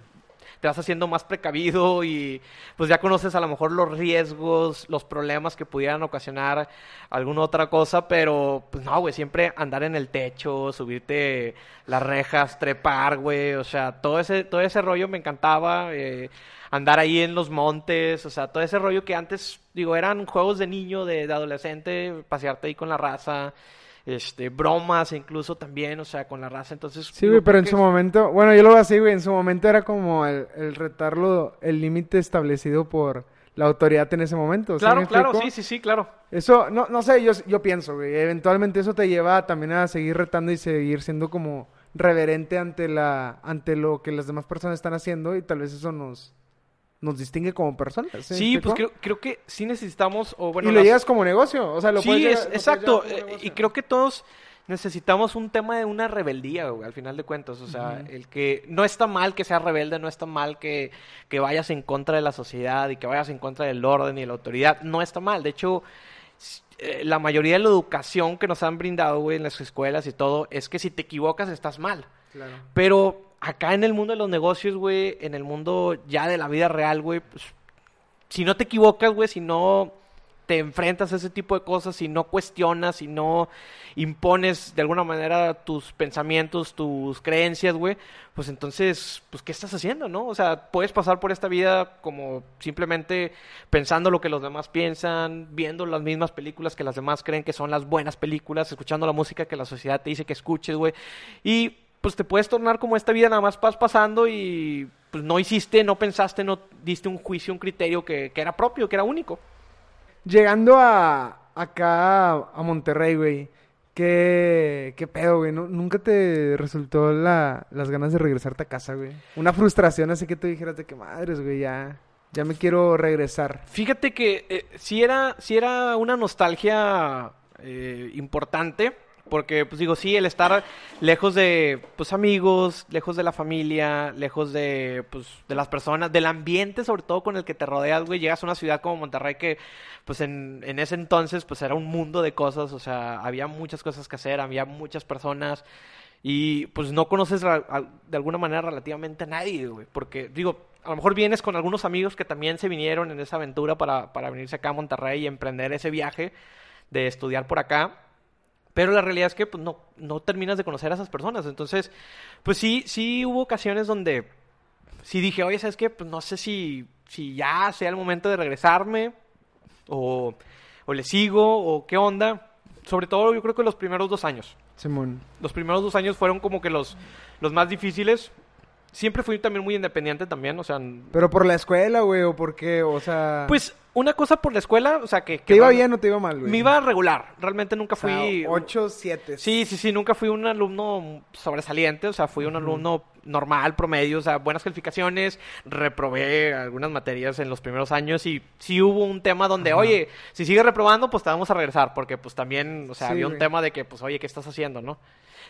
te vas haciendo más precavido y pues ya conoces a lo mejor los riesgos, los problemas que pudieran ocasionar alguna otra cosa, pero pues no, güey, siempre andar en el techo, subirte las rejas, trepar, güey, o sea, todo ese, todo ese rollo me encantaba, eh, andar ahí en los montes, o sea, todo ese rollo que antes, digo, eran juegos de niño, de, de adolescente, pasearte ahí con la raza, este, bromas incluso también, o sea, con la raza, entonces... Sí, güey, pero en su es- momento, bueno, yo lo veo así, güey, en su momento era como el, el retarlo, el límite establecido por la autoridad en ese momento. ¿sí Claro, claro, sí, sí, sí, claro. Eso, no, no sé, yo, yo pienso, güey, eventualmente eso te lleva también a seguir retando y seguir siendo como reverente ante la, ante lo que las demás personas están haciendo y tal vez eso nos, nos distingue como personas. ¿sí, pues creo, creo que sí necesitamos, o bueno, y lo las- llegas como negocio, o sea, lo sí, puedes es- llegar- lo puedes exacto, eh, y creo que todos necesitamos un tema de una rebeldía, güey, al final de cuentas, o sea, el que no está mal que seas rebelde, no está mal que, que vayas en contra de la sociedad y que vayas en contra del orden y de la autoridad, no está mal, de hecho, eh, la mayoría de la educación que nos han brindado, güey, en las escuelas y todo, es que si te equivocas estás mal. Claro. Pero acá en el mundo de los negocios, güey, en el mundo ya de la vida real, güey, pues si no te equivocas, güey, si no te enfrentas a ese tipo de cosas y no cuestionas y no impones de alguna manera tus pensamientos, tus creencias, güey, pues entonces, pues, ¿qué estás haciendo, no? O sea, puedes pasar por esta vida como simplemente pensando lo que los demás piensan, viendo las mismas películas que las demás creen que son las buenas películas, escuchando la música que la sociedad te dice que escuches, güey, y pues te puedes tornar como esta vida nada más vas pasando y pues no hiciste, no pensaste, no diste un juicio, un criterio que, que era propio, que era único. Llegando a acá a Monterrey, güey. ¿Qué, qué pedo, güey? ¿Nu- ¿Nunca te resultó la, las ganas de regresarte a casa, güey? Una frustración así que tú dijeras de que madres, güey, ya, ya me quiero regresar. Fíjate que eh, sí, era, sí era una nostalgia eh, importante, porque, pues digo, sí, el estar lejos de, pues, amigos, lejos de la familia, lejos de, pues, de las personas, del ambiente, sobre todo con el que te rodeas, güey, llegas a una ciudad como Monterrey que, pues, en, en ese entonces, pues, era un mundo de cosas, o sea, había muchas cosas que hacer, había muchas personas, y, pues, no conoces de alguna manera relativamente a nadie, güey, porque, digo, a lo mejor vienes con algunos amigos que también se vinieron en esa aventura para, para venirse acá a Monterrey y emprender ese viaje de estudiar por acá. Pero la realidad es que pues, no, no terminas de conocer a esas personas. Entonces, pues sí, sí hubo ocasiones donde sí dije, oye, ¿sabes qué? Pues no sé si, si ya sea el momento de regresarme o, o le sigo o qué onda. Sobre todo yo creo que los primeros dos años. Simón. Los primeros dos años fueron como que los, los más difíciles. Siempre fui también muy independiente también, o sea... Pero por la escuela, güey, o por qué, o sea... Pues una cosa por la escuela, o sea que... que ¿Te iba bien o te iba mal, güey? Me iba regular, realmente nunca O sea, fui... ocho, siete. Sí, sí, sí, nunca fui un alumno sobresaliente, o sea, fui un alumno normal, promedio, o sea, buenas calificaciones, reprobé algunas materias en los primeros años y sí hubo un tema donde, oye, si sigues reprobando, pues te vamos a regresar, porque pues también, o sea, Sí, había un güey. tema de que, pues, oye, ¿qué estás haciendo, no?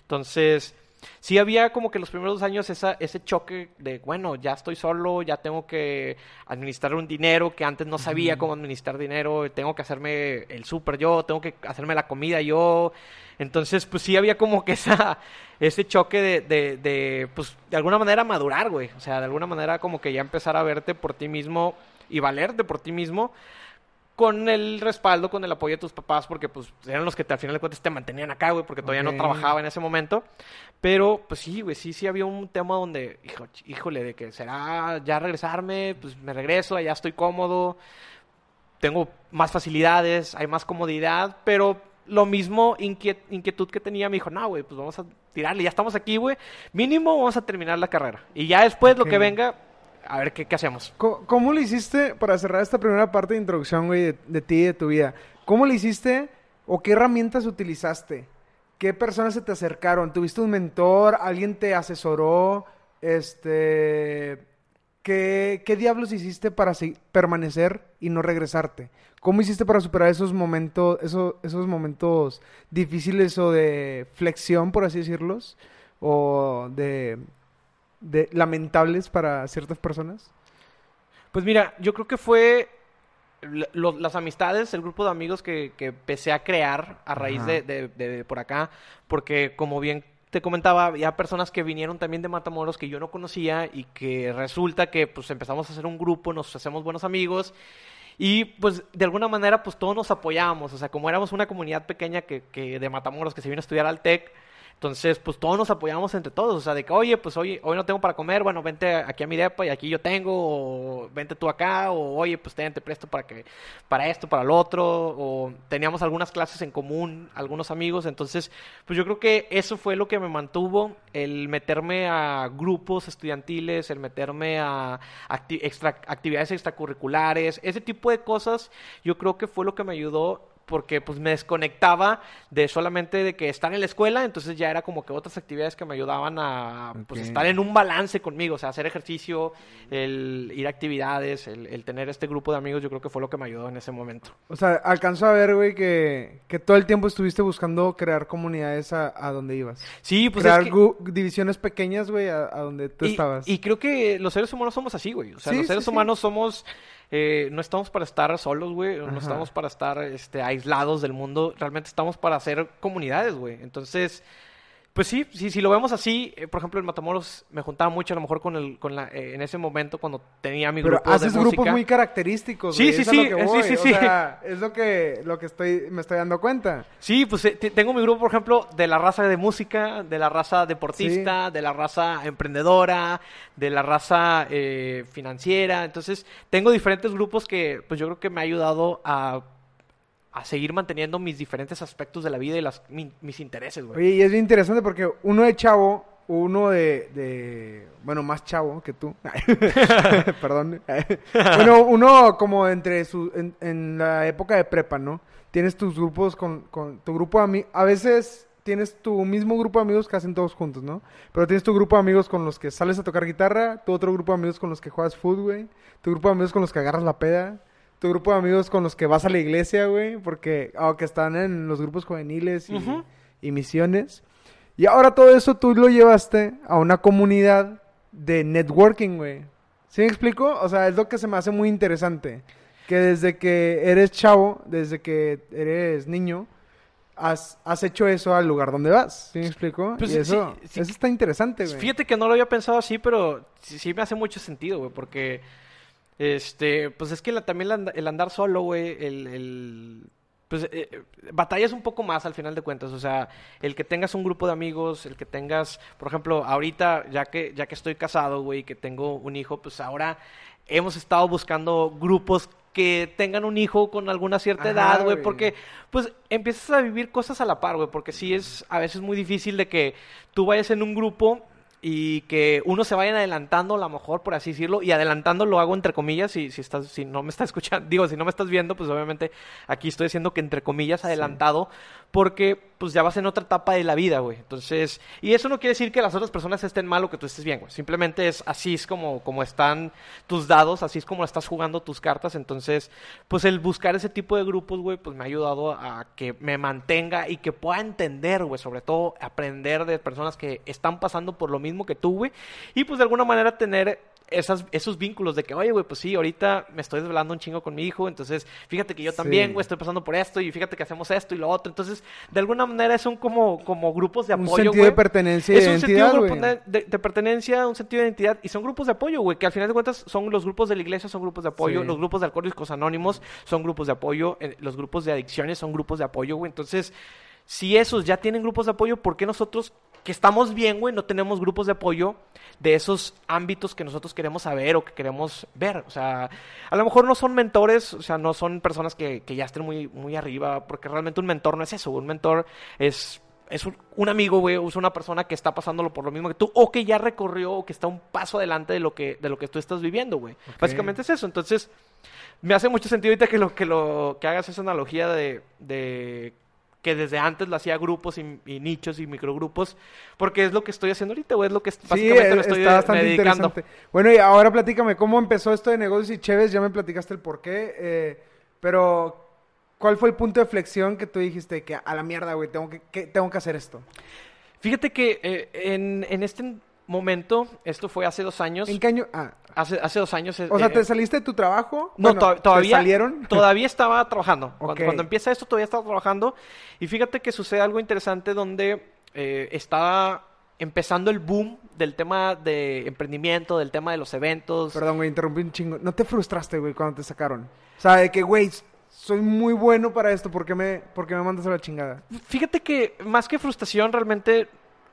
Entonces, sí había como que los primeros dos años esa, ese choque de, bueno, ya estoy solo, ya tengo que administrar un dinero que antes no sabía cómo administrar dinero, tengo que hacerme el súper yo, tengo que hacerme la comida yo. Entonces, pues sí había como que [laughs] esa, ese choque de, de, de, pues, de alguna manera madurar, güey. O sea, de alguna manera como que ya empezar a verte por ti mismo y valerte por ti mismo con el respaldo, con el apoyo de tus papás, porque pues eran los que te- al final de cuentas te mantenían acá, güey, porque todavía no trabajaba en ese momento. Pero, pues sí, güey, sí, sí había un tema donde, hijo, híjole, de que será ya regresarme, pues me regreso, allá estoy cómodo, tengo más facilidades, hay más comodidad, pero lo mismo inquiet- inquietud que tenía me dijo, no, güey, pues vamos a tirarle, ya estamos aquí, güey, mínimo vamos a terminar la carrera. Y ya después lo que venga, a ver qué, hacemos. Co- ¿Cómo le hiciste, para cerrar esta primera parte de introducción, güey, de, ti y de tu vida? ¿Cómo le hiciste o qué herramientas utilizaste? ¿Qué personas se te acercaron? ¿Tuviste un mentor? ¿Alguien te asesoró? Este... ¿Qué, qué diablos hiciste para permanecer y no regresarte? ¿Cómo hiciste para superar esos momentos, esos, esos momentos difíciles o de flexión, por así decirlos? ¿O de, de lamentables para ciertas personas? Pues mira, yo creo que fue lo- las amistades, el grupo de amigos que, que empecé a crear a raíz de- de por acá, porque como bien te comentaba, había personas que vinieron también de Matamoros que yo no conocía y que resulta que pues empezamos a hacer un grupo, nos hacemos buenos amigos y pues de alguna manera pues todos nos apoyábamos, o sea, como éramos una comunidad pequeña que, que de Matamoros que se vino a estudiar al TEC, entonces, pues todos nos apoyamos entre todos. O sea, de que, oye, pues hoy, hoy no tengo para comer, bueno, vente aquí a mi depa y aquí yo tengo, o vente tú acá, o oye, pues ten, te presto para que, para esto, para lo otro, o teníamos algunas clases en común, algunos amigos. Entonces, pues yo creo que eso fue lo que me mantuvo, el meterme a grupos estudiantiles, el meterme a extra- actividades extracurriculares, ese tipo de cosas, yo creo que fue lo que me ayudó porque pues me desconectaba de solamente de que estar en la escuela, entonces ya era como que otras actividades que me ayudaban a pues estar en un balance conmigo, o sea, hacer ejercicio, el ir a actividades, el, el tener este grupo de amigos, yo creo que fue lo que me ayudó en ese momento. O sea, alcanzo a ver, güey, que, que todo el tiempo estuviste buscando crear comunidades a, a donde ibas. Sí, pues crear es que... gu- divisiones pequeñas, güey, a, a donde tú y, estabas. y creo que los seres humanos somos así, güey. O sea, Sí, los seres sí. humanos somos... eh, no estamos para estar solos, güey. No estamos para estar este, aislados del mundo. Realmente estamos para hacer comunidades, güey. Entonces, Pues sí, sí, si lo vemos así, eh, por ejemplo, en Matamoros me juntaba mucho a lo mejor con el, con la, eh, en ese momento cuando tenía mi Pero grupo de haces música. grupos muy característicos. Sí, güey, sí, es lo sí, que eh, sí, voy, sí, o sí. sea, es lo que, lo que estoy, me estoy dando cuenta. Sí, pues eh, te- tengo mi grupo, por ejemplo, de la raza de música, de la raza deportista, de la raza emprendedora, de la raza eh, financiera. Entonces, tengo diferentes grupos que, pues yo creo que me ha ayudado a, a seguir manteniendo mis diferentes aspectos de la vida y las, mi- mis intereses, güey. Oye, y es bien interesante porque uno de chavo, uno de, de bueno, más chavo que tú. [laughs] Perdón. [laughs] bueno, uno como entre su, en, en la época de prepa, ¿no? Tienes tus grupos con, con tu grupo de amigos. A veces tienes tu mismo grupo de amigos que hacen todos juntos, ¿no? Pero tienes tu grupo de amigos con los que sales a tocar guitarra, tu otro grupo de amigos con los que juegas fútbol, güey, tu grupo de amigos con los que agarras la peda, tu grupo de amigos con los que vas a la iglesia, güey, porque aunque están en los grupos juveniles y, misiones. Y ahora todo eso tú lo llevaste a una comunidad de networking, güey. ¿Sí me explico? O sea, es lo que se me hace muy interesante. Que desde que eres chavo, desde que eres niño, has, has hecho eso al lugar donde vas. ¿Sí me explico? Pues y sí, eso, sí. eso está interesante, güey. Fíjate que no lo había pensado así, pero sí, sí me hace mucho sentido, güey, porque, este, pues es que la- también el, and- el andar solo, güey, el, el- pues eh, batallas un poco más al final de cuentas, o sea, el que tengas un grupo de amigos, el que tengas, por ejemplo, ahorita, ya que, ya que estoy casado, güey, que tengo un hijo, pues ahora hemos estado buscando grupos que tengan un hijo con alguna cierta Ajá, edad, güey, güey. porque pues empiezas a vivir cosas a la par, güey, porque sí es a veces muy difícil de que tú vayas en un grupo y que uno se vayan adelantando, a lo mejor, por así decirlo, y adelantando lo hago entre comillas, si, si, estás, si no me estás [laughs] escuchando, digo, si no me estás viendo, pues obviamente aquí estoy diciendo que entre comillas adelantado, porque pues ya vas en otra etapa de la vida, güey. Entonces, y eso no quiere decir que las otras personas estén mal o que tú estés bien, güey. Simplemente es así es como, como están tus dados, así es como estás jugando tus cartas. Entonces, pues el buscar ese tipo de grupos, güey, pues me ha ayudado a que me mantenga y que pueda entender, güey, sobre todo aprender de personas que están pasando por lo mismo que tú, güey. Y pues de alguna manera tener esas, esos vínculos de que, oye, güey, pues sí, ahorita me estoy desvelando un chingo con mi hijo, entonces fíjate que yo también, Sí. güey, estoy pasando por esto y fíjate que hacemos esto y lo otro. Entonces, de alguna manera son como, como grupos de un apoyo, sentido de pertenencia Es un sentido güey. de, de- de pertenencia, un sentido de identidad y son grupos de apoyo, güey, que al final de cuentas son los grupos de la iglesia, son grupos de apoyo, Sí. los grupos de alcohólicos anónimos son grupos de apoyo, eh, los grupos de adicciones son grupos de apoyo, güey. Entonces, si esos ya tienen grupos de apoyo, ¿por qué nosotros que estamos bien, güey, no tenemos grupos de apoyo de esos ámbitos que nosotros queremos saber o que queremos ver? O sea, a lo mejor no son mentores, o sea, no son personas que, que ya estén muy, muy arriba, porque realmente un mentor no es eso, un mentor es es un, un amigo, güey, o es una persona que está pasándolo por lo mismo que tú, o que ya recorrió, o que está un paso adelante de lo que, de lo que tú estás viviendo, güey. Básicamente es eso. Entonces, me hace mucho sentido ahorita que lo que lo que hagas esa analogía de, de que desde antes lo hacía grupos y, y nichos y microgrupos, porque es lo que estoy haciendo ahorita, güey, es lo que básicamente sí, me estoy está bastante dedicando. interesante. Bueno, y ahora platícame, ¿cómo empezó esto de negocios y Chévez? Ya me platicaste el porqué, eh, pero ¿cuál fue el punto de flexión que tú dijiste que a la mierda, güey, tengo que, que- tengo que hacer esto? Fíjate que eh, en, en este momento, esto fue hace dos años, ¿En qué año? Ah, hace, hace dos años... o sea, eh, ¿te saliste de tu trabajo? No, Bueno, to- ¿te todavía. salieron? [laughs] Todavía estaba trabajando. Cuando, cuando empieza esto, todavía estaba trabajando. Y fíjate que sucede algo interesante donde eh, estaba empezando el boom del tema de emprendimiento, del tema de los eventos. Perdón, güey, interrumpí un chingo. ¿No te frustraste, güey, cuando te sacaron? O sea, de que, güey, soy muy bueno para esto, ¿por qué me, por qué me mandas a la chingada? Fíjate que más que frustración, realmente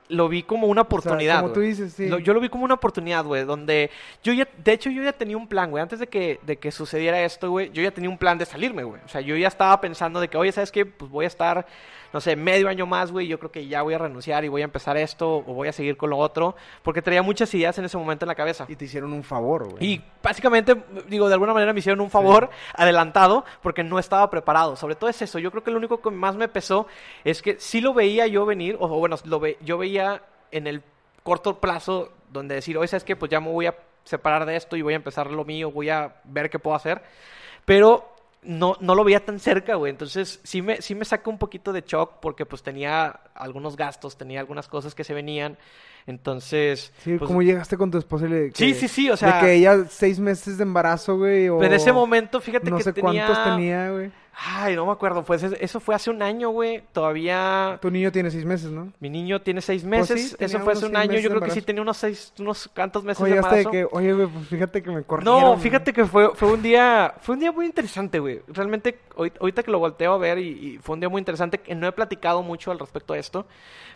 lo vi como una oportunidad. como tú dices, sí. Lo- yo lo vi como una oportunidad, güey, donde yo ya, de hecho, yo ya tenía un plan, güey, antes de que, de que sucediera esto, güey, yo ya tenía un plan de salirme, güey. O sea, yo ya estaba pensando de que, oye, ¿sabes qué? Pues voy a estar, no sé, medio año más, güey, yo creo que ya voy a renunciar y voy a empezar esto o voy a seguir con lo otro, porque traía muchas ideas en ese momento en la cabeza. Y te hicieron un favor, güey. Y básicamente, digo, de alguna manera me hicieron un favor adelantado porque no estaba preparado. Sobre todo es eso. Yo creo que lo único que más me pesó es que sí lo veía yo venir, o bueno, lo ve- yo veía en el corto plazo donde decir, oye, ¿sabes qué? Pues ya me voy a separar de esto y voy a empezar lo mío, voy a ver qué puedo hacer. Pero no, no lo veía tan cerca, güey. Entonces sí me, sí me un poquito de shock porque pues tenía algunos gastos, tenía algunas cosas que se venían. Entonces... Sí, pues, ¿cómo llegaste con tu esposa y le... Sí, que- sí, sí, o sea- De que ella seis meses de embarazo, güey, o... en ese momento, fíjate No que sé tenía... cuántos tenía, güey. Ay, no me acuerdo. Pues es- eso fue hace un año, güey. Todavía. Tu niño tiene seis meses, ¿no? Mi niño tiene seis Pues meses. sí, tenía eso fue hace un año. Yo creo que sí tenía unos seis, unos cuantos meses Oye, de embarazo. que, oye, güey, pues fíjate que me corrieron. No, fíjate que fue, fue un día fue un día muy interesante, güey. Realmente, ahorita que lo volteo a ver y, y fue un día muy interesante, que no he platicado mucho al respecto de esto,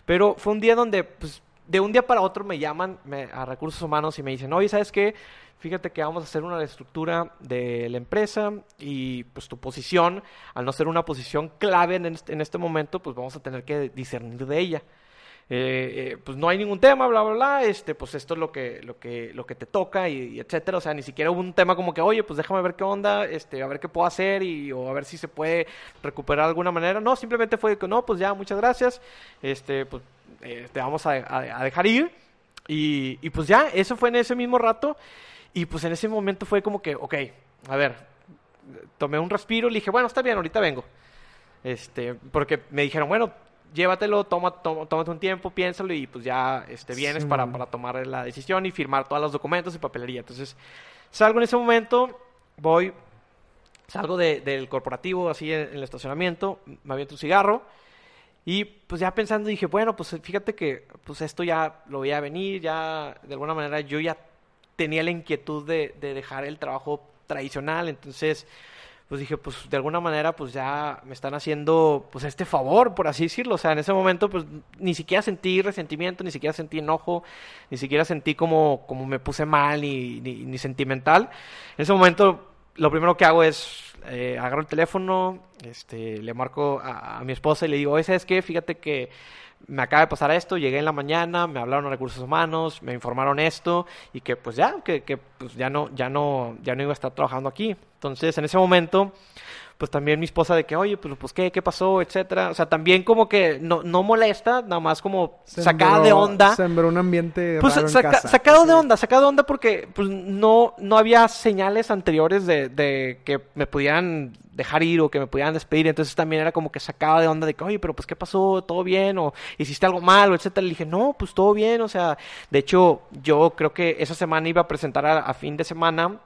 pero fue un día donde, pues, de un día para otro me llaman me- a recursos humanos y me dicen, oye, ¿sabes qué? Fíjate que vamos a hacer una reestructura de la empresa y pues tu posición, al no ser una posición clave en este, en este momento, pues vamos a tener que discernir de ella. Eh, eh, pues no hay ningún tema, bla, bla, bla, este, pues esto es lo que, lo que, lo que te toca y, y etcétera. O sea, ni siquiera hubo un tema como que, oye, pues déjame ver qué onda, este, a ver qué puedo hacer y, o a ver si se puede recuperar de alguna manera. No, simplemente fue que no, pues ya, muchas gracias, este, pues eh, te vamos a, a- a dejar ir. Y, y pues ya, eso fue en ese mismo rato. Y pues en ese momento fue como que, ok, a ver, tomé un respiro y le dije, bueno, está bien, ahorita vengo. Este, porque me dijeron, bueno, llévatelo, toma, toma- tómate un tiempo, piénsalo y pues ya este, vienes Sí, para, para tomar la decisión y firmar todos los documentos y papelería. Entonces, salgo en ese momento, voy, salgo de- del corporativo así en, en el estacionamiento, me aviento un cigarro y pues ya pensando dije, bueno, pues fíjate que pues esto ya lo voy a venir, ya de alguna manera yo ya tenía la inquietud de, de dejar el trabajo tradicional, entonces pues dije, pues de alguna manera pues ya me están haciendo pues este favor, por así decirlo, o sea, en ese momento pues ni siquiera sentí resentimiento, ni siquiera sentí enojo, ni siquiera sentí como, como me puse mal, ni, ni, ni sentimental. En ese momento lo primero que hago es eh, agarro el teléfono, este, le marco a, mi esposa y le digo, oye, ¿sabes qué? Fíjate que me acaba de pasar esto, llegué en la mañana, me hablaron a recursos humanos, me informaron esto y que pues ya, que, que pues ya no, ya no, ya no iba a estar trabajando aquí. Entonces, en ese momento, pues también mi esposa de que, oye, pues, pues qué, qué pasó, etcétera. O sea, también como que no, no molesta, nada más como sacada de onda. Sembró un ambiente Pues raro en saca- casa. sacado de onda, sacado de onda porque pues, no, no había señales anteriores de, de que me pudieran dejar ir o que me pudieran despedir. Entonces también era como que sacaba de onda de que, oye, pero pues qué pasó, todo bien, o hiciste algo malo, etcétera. Le dije, no, pues todo bien, o sea, de hecho, yo creo que esa semana iba a presentar a, a fin de semana.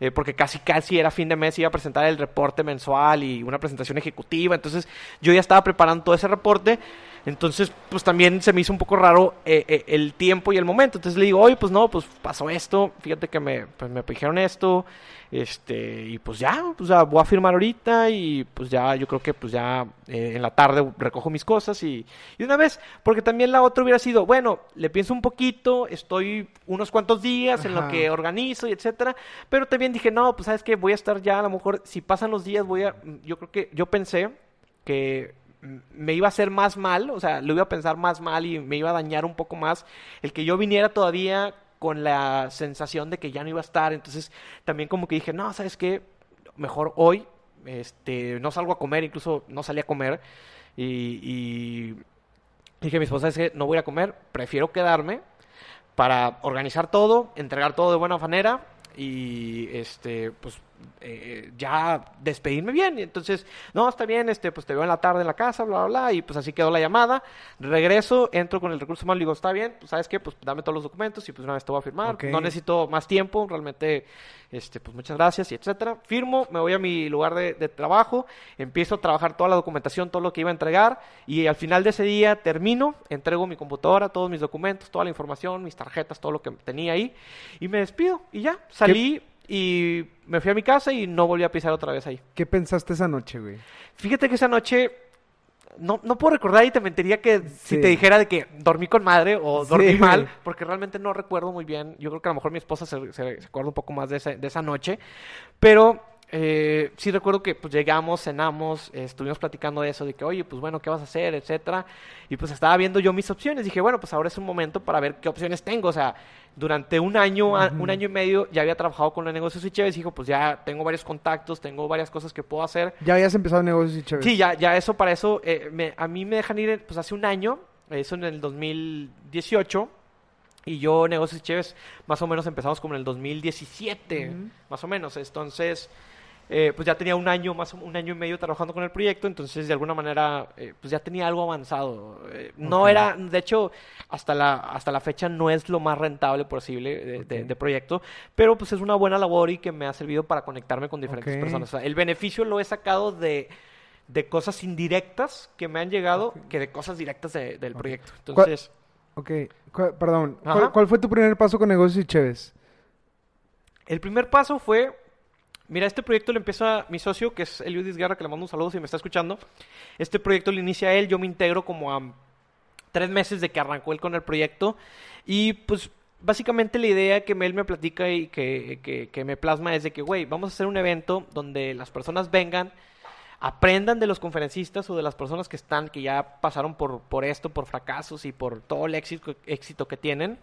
Eh, porque casi casi era fin de mes, iba a presentar el reporte mensual y una presentación ejecutiva, entonces yo ya estaba preparando todo ese reporte, entonces pues también se me hizo un poco raro eh, eh, el tiempo y el momento, entonces le digo, oye, pues no, pues pasó esto, fíjate que me, pues, me dijeron esto, este, y pues ya, pues ya voy a firmar ahorita y pues ya, yo creo que pues ya eh, en la tarde recojo mis cosas y, y una vez, porque también la otra hubiera sido, bueno, le pienso un poquito, estoy unos cuantos días en lo que organizo y etcétera, pero también dije, no, pues sabes que voy a estar ya, a lo mejor, si pasan los días, voy a, yo creo que, yo pensé que me iba a hacer más mal, o sea, lo iba a pensar más mal y me iba a dañar un poco más el que yo viniera todavía con la sensación de que ya no iba a estar, entonces también como que dije, no, ¿sabes qué? Mejor hoy, este, no salgo a comer, incluso no salí a comer. Y, y dije a mi esposa, es que no voy a comer, prefiero quedarme para organizar todo, entregar todo de buena manera y este pues eh, ya despedirme bien. Y entonces, no, está bien, este, pues te veo en la tarde en la casa, bla, bla, bla, y pues así quedó la llamada. Regreso, entro con el recurso humano, digo, está bien, pues sabes qué, pues dame todos los documentos y pues una vez te voy a firmar. No necesito más tiempo, realmente, este, pues muchas gracias y etcétera. Firmo, me voy a mi lugar de, de trabajo, empiezo a trabajar toda la documentación, todo lo que iba a entregar, y al final de ese día termino, entrego mi computadora, todos mis documentos, toda la información, mis tarjetas, todo lo que tenía ahí, y me despido, y ya, salí y me fui a mi casa y no volví a pisar otra vez ahí. ¿Qué pensaste esa noche, güey? Fíjate que esa noche no, no puedo recordar y te mentiría que si Sí. te dijera de que dormí con madre o Sí. dormí mal, porque realmente no recuerdo muy bien. Yo creo que a lo mejor mi esposa se, se- se acuerda un poco más de, esa- de esa noche, pero eh, sí recuerdo que pues llegamos, cenamos, eh, estuvimos platicando de eso, de que oye, pues bueno, ¿qué vas a hacer? etcétera, y pues estaba viendo yo mis opciones. Dije, bueno, pues ahora es un momento para ver qué opciones tengo. O sea, durante un año, un año y medio ya había trabajado con los negocios y chéves, y dijo, pues ya tengo varios contactos, tengo varias cosas que puedo hacer. Ya habías empezado negocios y chévere. Sí, ya, ya eso para eso, eh, me- a mí me dejan ir, pues hace un año, eso en el 2018, y yo negocios y chéves más o menos empezamos como en el 2017, Ujú. más o menos. Entonces, eh, pues ya tenía un año, más un año y medio trabajando con el proyecto, entonces de alguna manera, eh, pues ya tenía algo avanzado. Eh, no era, de hecho, hasta la, hasta la fecha no es lo más rentable posible de, de- Ok. de proyecto, pero pues es una buena labor y que me ha servido para conectarme con diferentes personas. O sea, el beneficio lo he sacado de, de cosas indirectas que me han llegado que de cosas directas de- del proyecto. ¿Cuál- Entonces, Ok, perdón. ¿Cuál, fue tu primer paso con negocios y Chévez? el primer paso fue, mira, este proyecto lo empieza mi socio, que es Eliudis Guerra, que le mando un saludo si me está escuchando. Este proyecto lo inicia él, yo me integro como a tres meses de que arrancó él con el proyecto. Y pues básicamente la idea que él me platica y que, que- que me plasma es de que, güey, vamos a hacer un evento donde las personas vengan, aprendan de los conferencistas o de las personas que están, que ya pasaron por, por esto, por fracasos y por todo el éxito, éxito que tienen.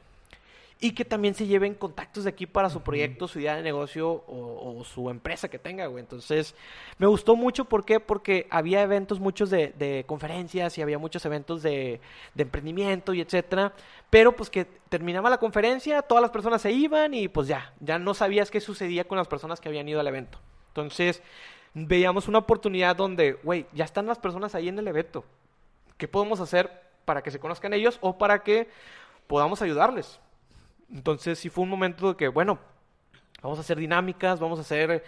Y que también se lleven contactos de aquí para su proyecto, su idea de negocio o, o su empresa que tenga, güey. Entonces, me gustó mucho, ¿por qué? Porque había eventos muchos de, de conferencias y había muchos eventos de, de emprendimiento y etcétera. Pero pues que terminaba la conferencia, todas las personas se iban y pues ya, ya no sabías qué sucedía con las personas que habían ido al evento. Entonces, veíamos una oportunidad donde, güey, ya están las personas ahí en el evento. ¿Qué podemos hacer para que se conozcan ellos o para que podamos ayudarles? Entonces sí fue un momento de que, bueno, vamos a hacer dinámicas, vamos a hacer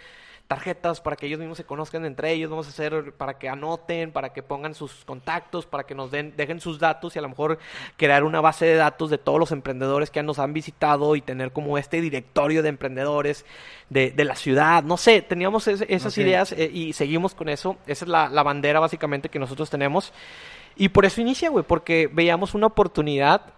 tarjetas para que ellos mismos se conozcan entre ellos, vamos a hacer para que anoten, para que pongan sus contactos, para que nos den, dejen sus datos y a lo mejor crear una base de datos de todos los emprendedores que nos han visitado y tener como este directorio de emprendedores de, de la ciudad. No sé, teníamos esas ideas eh, y seguimos con eso. Esa es la, la bandera básicamente que nosotros tenemos. Y por eso inicia, güey, porque veíamos una oportunidad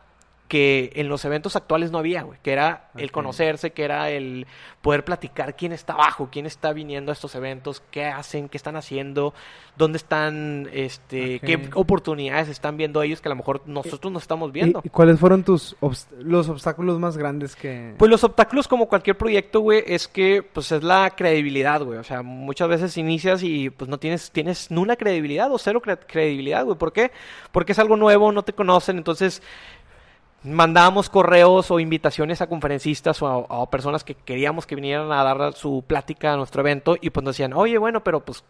que en los eventos actuales no había, güey, que era el conocerse, que era el poder platicar quién está abajo, quién está viniendo a estos eventos, qué hacen, qué están haciendo, dónde están, este, qué oportunidades están viendo ellos que a lo mejor nosotros no estamos viendo. ¿Y, y cuáles fueron tus obst- los obstáculos más grandes que... Pues los obstáculos, como cualquier proyecto, güey, es que, pues, es la credibilidad, güey. O sea, muchas veces inicias y, pues, no tienes, tienes nula credibilidad o cero cre- credibilidad, güey. ¿Por qué? Porque es algo nuevo, no te conocen, entonces mandábamos correos o invitaciones a conferencistas o a, personas que queríamos que vinieran a dar su plática a nuestro evento y, pues, nos decían, oye, bueno, pero, pues,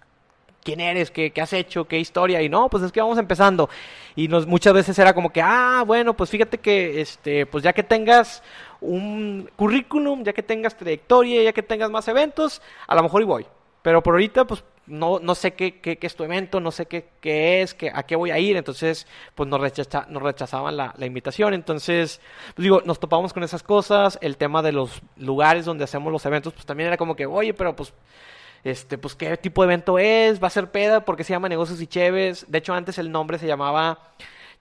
¿quién eres? ¿Qué, qué has hecho? ¿Qué historia? Y no, pues es que vamos empezando. Y nos, muchas veces era como que, ah, bueno, pues fíjate que, este, pues ya que tengas un currículum, ya que tengas trayectoria, ya que tengas más eventos, a lo mejor y voy. Pero por ahorita, pues no, no sé qué, qué, qué es tu evento, no sé qué, qué es, qué, a qué voy a ir. Entonces, pues nos, rechaza- nos rechazaban la, la invitación. Entonces, pues digo, nos topamos con esas cosas. El tema de los lugares donde hacemos los eventos, pues también era como que, oye, pero pues este, pues qué tipo de evento es, va a ser peda, porque se llama Negocios y Cheves. De hecho, antes el nombre se llamaba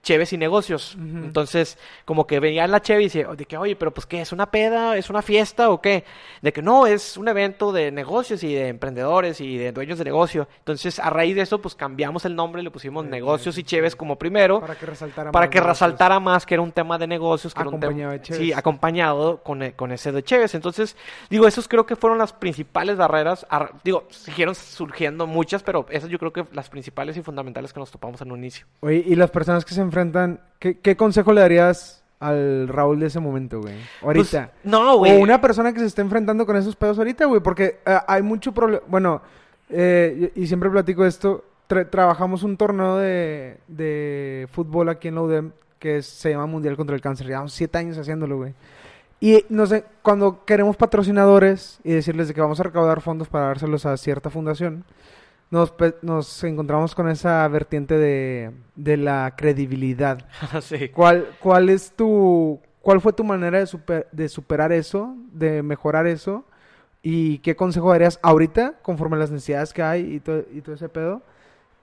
Cheves y Negocios. Entonces, como que veía en la Cheve y decía, de que, oye, pero pues qué, ¿es una peda? ¿Es una fiesta o qué? De que no, es un evento de negocios y de emprendedores y de dueños de negocio. Entonces, a raíz de eso, pues cambiamos el nombre, le pusimos Negocios y Cheves como primero Para que resaltara para más que negocios. resaltara más que era un tema de negocios, que era un Acompañado tema, de Cheves. sí, acompañado con, e- con ese de Cheves. Entonces, digo, esos creo que fueron las principales barreras. Ar- digo, siguieron surgiendo muchas, pero esas yo creo que las principales y fundamentales que nos topamos en un inicio. Oye, y las personas que se enfrentan, ¿qué, qué consejo le darías al Raúl de ese momento, güey? Ahorita. Pues, no, o güey. una persona que se esté enfrentando con esos pedos ahorita, güey, porque eh, hay mucho problema. Bueno, eh, y siempre platico esto. Tra- trabajamos un torneo de, de fútbol aquí en la UDEM que se llama Mundial contra el Cáncer. Llevamos siete años haciéndolo, güey. Y no sé, cuando queremos patrocinadores y decirles de que vamos a recaudar fondos para dárselos a cierta fundación, nos, nos encontramos con esa vertiente de, de la credibilidad. [laughs] sí. ¿Cuál, cuál es tu, cuál fue tu manera de, super- de superar eso, de mejorar eso? ¿Y qué consejo darías ahorita, conforme a las necesidades que hay y, to- y todo ese pedo?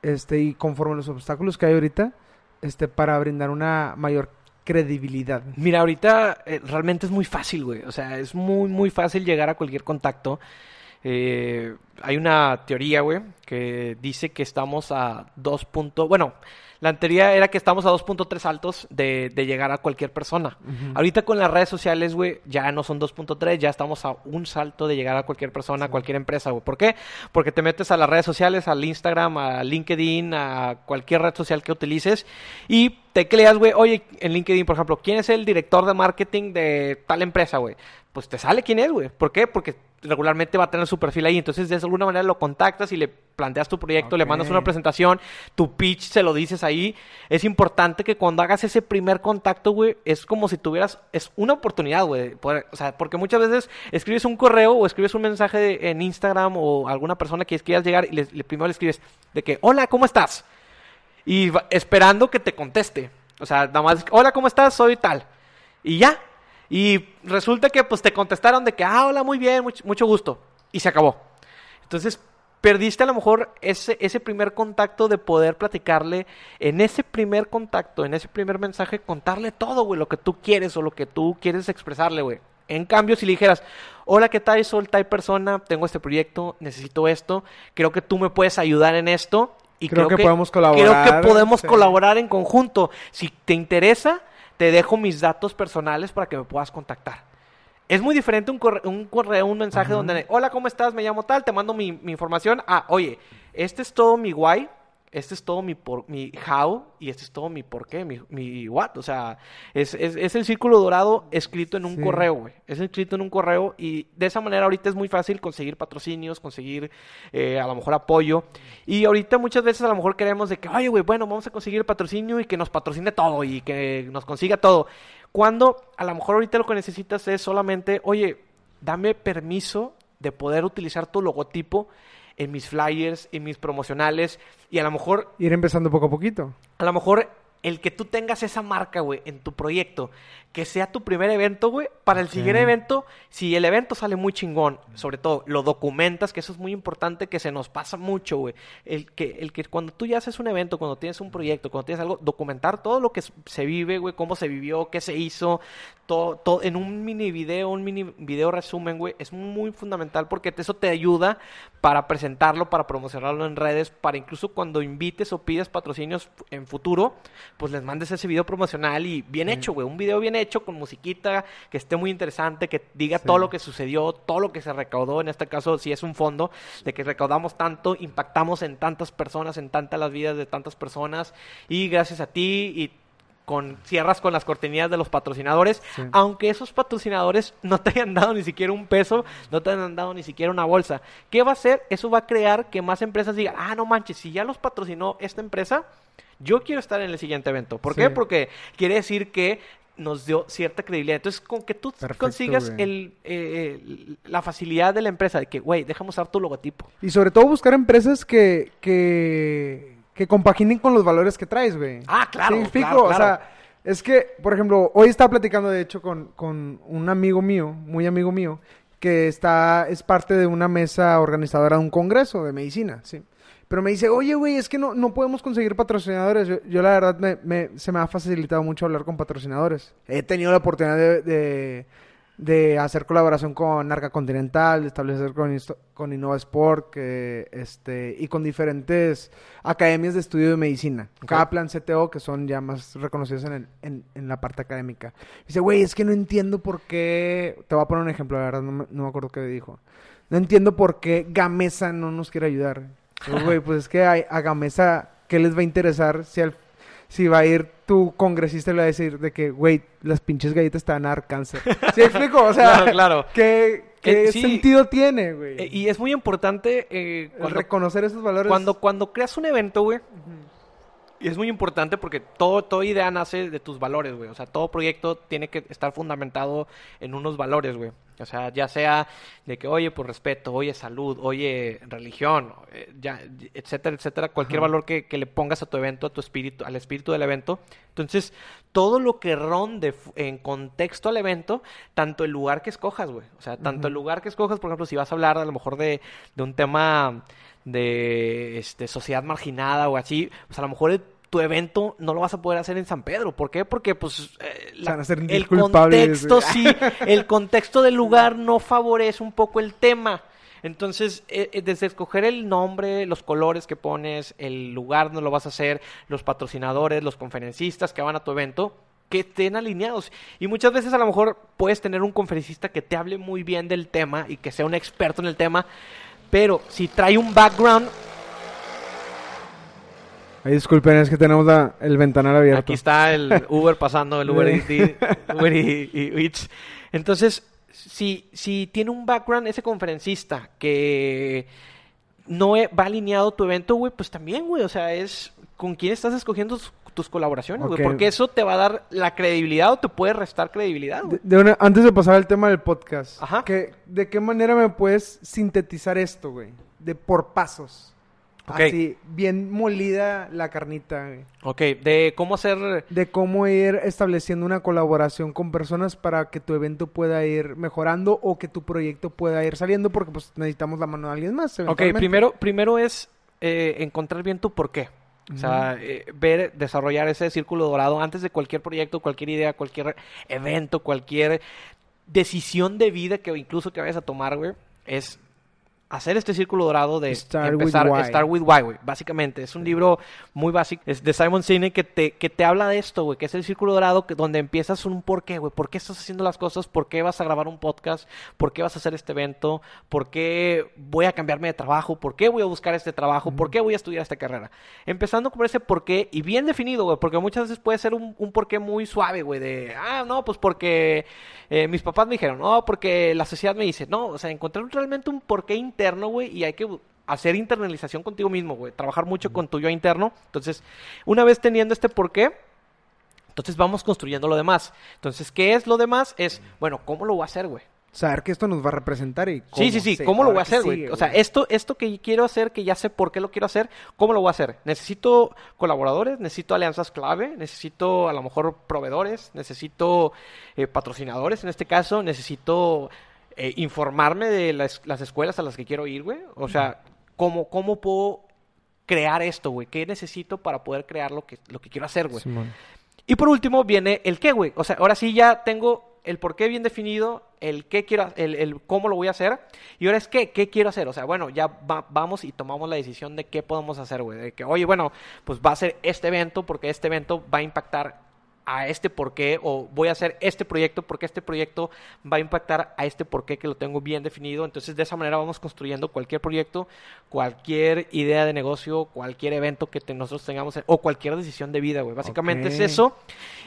Este, y conforme a los obstáculos que hay ahorita, este, para brindar una mayor credibilidad. Mira, ahorita eh, realmente es muy fácil, güey. O sea, es muy, muy fácil llegar a cualquier contacto. Eh, hay una teoría, güey, que dice que estamos a 2 puntos... Bueno, la teoría era que estamos a 2.3 altos de, de llegar a cualquier persona. Ahorita con las redes sociales, güey, ya no son 2.3, ya estamos a un salto de llegar a cualquier persona, a cualquier empresa, güey. ¿Por qué? Porque te metes a las redes sociales, al Instagram, a LinkedIn, a cualquier red social que utilices y tecleas, güey, oye, en LinkedIn, por ejemplo, ¿quién es el director de marketing de tal empresa, güey? Pues te sale quién es, güey. ¿Por qué? Porque regularmente va a tener su perfil ahí. Entonces, de alguna manera lo contactas y le planteas tu proyecto, le mandas una presentación, tu pitch se lo dices ahí. Es importante que cuando hagas ese primer contacto, güey, es como si tuvieras, es una oportunidad, güey. poder- O sea, porque muchas veces escribes un correo o escribes un mensaje de- en Instagram o alguna persona que quieras llegar y le, le- primero le escribes de que, hola, ¿cómo estás? Y va- esperando que te conteste. O sea, nada más, hola, ¿cómo estás? Soy tal. Y ya. Y resulta que pues te contestaron de que, ah, hola, muy bien, mucho, mucho gusto. Y se acabó. Entonces, perdiste a lo mejor ese, ese primer contacto de poder platicarle en ese primer contacto, en ese primer mensaje, contarle todo, güey, lo que tú quieres o lo que tú quieres expresarle, güey. En cambio, si le dijeras, hola, ¿qué tal? Soy tal persona, tengo este proyecto, necesito esto, creo que tú me puedes ayudar en esto. Y Creo creo, que podemos colaborar, Creo que podemos sí. colaborar en conjunto. Si te interesa, te dejo mis datos personales para que me puedas contactar. Es muy diferente un correo, un, correo, un mensaje donde, hola, ¿cómo estás? Me llamo tal, te mando mi, mi información. Ah, oye, este es todo mi why, este es todo mi, por, mi how y este es todo mi por qué, mi, mi what. O sea, es, es, es el círculo dorado escrito en un Sí. correo, güey. Es escrito en un correo y de esa manera ahorita es muy fácil conseguir patrocinios, conseguir eh, a lo mejor apoyo. Y ahorita muchas veces a lo mejor queremos de que, oye, güey, bueno, vamos a conseguir el patrocinio y que nos patrocine todo y que nos consiga todo. Cuando a lo mejor ahorita lo que necesitas es solamente, oye, dame permiso de poder utilizar tu logotipo en mis flyers, en mis promocionales y a lo mejor Ir empezando poco a poquito. a lo mejor el que tú tengas esa marca, güey, en tu proyecto, que sea tu primer evento, güey, para el siguiente evento, si el evento sale muy chingón, sobre todo lo documentas, que eso es muy importante, que se nos pasa mucho, güey. El que, el que cuando tú ya haces un evento, cuando tienes un proyecto, cuando tienes algo, documentar todo lo que se vive, güey, cómo se vivió, qué se hizo, todo, todo en un mini video, un mini video resumen, güey, es muy fundamental porque eso te ayuda para presentarlo, para promocionarlo en redes, para incluso cuando invites o pides patrocinios en futuro, pues les mandes ese video promocional y bien hecho, güey, un video bien hecho con musiquita, que esté muy interesante, que diga todo lo que sucedió, todo lo que se recaudó, en este caso si es un fondo, de que recaudamos tanto, impactamos en tantas personas, en tantas las vidas de tantas personas y gracias a ti y con cierras con las cortinillas de los patrocinadores, Sí. aunque esos patrocinadores no te hayan dado ni siquiera un peso, no te hayan dado ni siquiera una bolsa. ¿Qué va a hacer? Eso va a crear que más empresas digan, ah, no manches, si ya los patrocinó esta empresa, yo quiero estar en el siguiente evento. ¿Por Sí. qué? Porque quiere decir que nos dio cierta credibilidad. Entonces, con que tú Perfecto, consigas el, eh, eh, la facilidad de la empresa de que, güey, déjame usar tu logotipo. Y sobre todo buscar empresas que, que, que compaginen con los valores que traes, güey. Ah, claro, ¿Sí explico? claro, O claro. sea, es que, por ejemplo, hoy estaba platicando, de hecho, con, con un amigo mío, muy amigo mío, que está, es parte de una mesa organizadora de un congreso de medicina, sí. Pero me dice, oye, güey, es que no, no podemos conseguir patrocinadores. Yo, yo la verdad, me, me- se me ha facilitado mucho hablar con patrocinadores. He tenido la oportunidad de, de, de hacer colaboración con Arca Continental, de establecer con, con Innova Sport que, este, y con diferentes academias de estudio de medicina. Ok. Kaplan, CTO, que son ya más reconocidos en, el- en, en la parte académica. Dice, güey, es que no entiendo por qué... Te voy a poner un ejemplo, la verdad, no me, no me acuerdo qué dijo. No entiendo por qué Gamesa no nos quiere ayudar. Pues, güey, pues es que a, Gamesa, ¿qué les va a interesar si, al- si va a ir tu congresista y le va a decir de que, güey, las pinches galletas te van a dar cáncer? ¿Sí explico? O sea, [laughs] Claro, claro. ¿qué, qué Eh, sí. sentido tiene, güey? Eh, y es muy importante eh, cuando, reconocer esos valores. cuando, cuando creas un evento, güey, y es muy importante porque todo, toda idea nace de tus valores, güey. O sea, todo proyecto tiene que estar fundamentado en unos valores, güey. O sea, ya sea de que, oye, por respeto, oye, salud, oye, religión, eh, ya, etcétera, etcétera. Cualquier Ajá. valor que, que le pongas a tu evento, a tu espíritu, al espíritu del evento. Entonces, todo lo que ronde en contexto al evento, tanto el lugar que escojas, güey. O sea, tanto el lugar que escojas, por ejemplo, si vas a hablar a lo mejor de, de un tema de este, sociedad marginada o así, pues a lo mejor el- tu evento no lo vas a poder hacer en San Pedro. ¿Por qué? Porque pues eh, el contexto sí, [laughs] el contexto del lugar no favorece un poco el tema. Entonces, eh, eh, desde escoger el nombre, los colores que pones, el lugar donde lo vas a hacer, los patrocinadores, los conferencistas que van a tu evento, que estén alineados. Y muchas veces a lo mejor puedes tener un conferencista que te hable muy bien del tema y que sea un experto en el tema, pero si trae un background, Ay, disculpen, es que tenemos la- el ventanal abierto. Aquí está el Uber pasando, el Uber, Eats, [laughs] Uber y, y. Entonces, si, si tiene un background ese conferencista que no va alineado tu evento, güey, pues también, güey, o sea, es con quién estás escogiendo tus, tus colaboraciones, güey, porque eso te va a dar la credibilidad o te puede restar credibilidad, güey. de una- antes de pasar al tema del podcast, Ajá. ¿qué- ¿de qué manera me puedes sintetizar esto, güey? De por pasos. Así, bien molida la carnita, güey. Ok, de cómo hacer... De cómo ir estableciendo una colaboración con personas para que tu evento pueda ir mejorando o que tu proyecto pueda ir saliendo, porque pues necesitamos la mano de alguien más. Ok, primero, primero es eh, encontrar bien tu por qué. O sea, eh, ver, desarrollar ese círculo dorado antes de cualquier proyecto, cualquier idea, cualquier evento, cualquier decisión de vida que incluso que vayas a tomar, güey, es hacer este círculo dorado de Start with empezar why. Start with Why, güey. Básicamente, es un libro muy básico, es de Simon Sinek que te, que te habla de esto, güey, que es el círculo dorado que, donde empiezas un por qué, güey. ¿Por qué estás haciendo las cosas? ¿Por qué vas a grabar un podcast? ¿Por qué vas a hacer este evento? ¿Por qué voy a cambiarme de trabajo? ¿Por qué voy a buscar este trabajo? ¿Por qué voy a estudiar esta carrera? Empezando con ese por qué y bien definido, güey, porque muchas veces puede ser un, un por qué muy suave, güey, de, ah, no, pues porque eh, mis papás me dijeron, no, porque la sociedad me dice, no, o sea, encontrar realmente un por qué interno, güey, y hay que hacer internalización contigo mismo, güey, trabajar mucho con tu yo interno. Entonces, una vez teniendo este por qué, entonces vamos construyendo lo demás. Entonces, ¿qué es lo demás? Es, bueno, ¿cómo lo voy a hacer, güey? Saber que esto nos va a representar y Sí, sí, sí. se- ¿Cómo lo voy a hacer, güey? O sea, esto, esto que quiero hacer, que ya sé por qué lo quiero hacer, ¿cómo lo voy a hacer? Necesito colaboradores, necesito alianzas clave, necesito a lo mejor proveedores, necesito eh, patrocinadores en este caso, necesito eh, informarme de las, las escuelas a las que quiero ir, güey. O sea, ¿cómo, cómo puedo crear esto, güey? ¿Qué necesito para poder crear lo que, lo que quiero hacer, güey? Y por último viene el qué, güey. O sea, ahora sí ya tengo el por qué bien definido, el qué quiero, el, el cómo lo voy a hacer. Y ahora es qué, qué quiero hacer. O sea, bueno, ya va- vamos y tomamos la decisión de qué podemos hacer, güey. De que, oye, bueno, pues va a ser este evento porque este evento va a impactar a este por qué. O voy a hacer este proyecto porque este proyecto va a impactar a este por qué que lo tengo bien definido. Entonces, de esa manera vamos construyendo cualquier proyecto, cualquier idea de negocio, cualquier evento que te- nosotros tengamos o cualquier decisión de vida, güey. Básicamente es eso.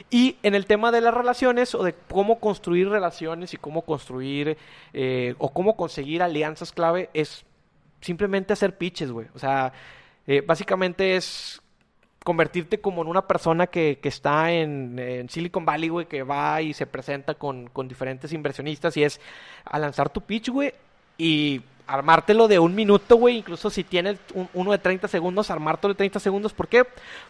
Y en el tema de las relaciones o de cómo construir relaciones y cómo construir eh, o cómo conseguir alianzas clave es simplemente hacer pitches, güey. O sea, eh, básicamente es convertirte como en una persona que, que está en, en Silicon Valley, güey, que va y se presenta con, con diferentes inversionistas y es a lanzar tu pitch, güey, y armártelo de un minuto, güey, incluso si tienes un- uno de 30 segundos, armártelo de 30 segundos. ¿Por qué?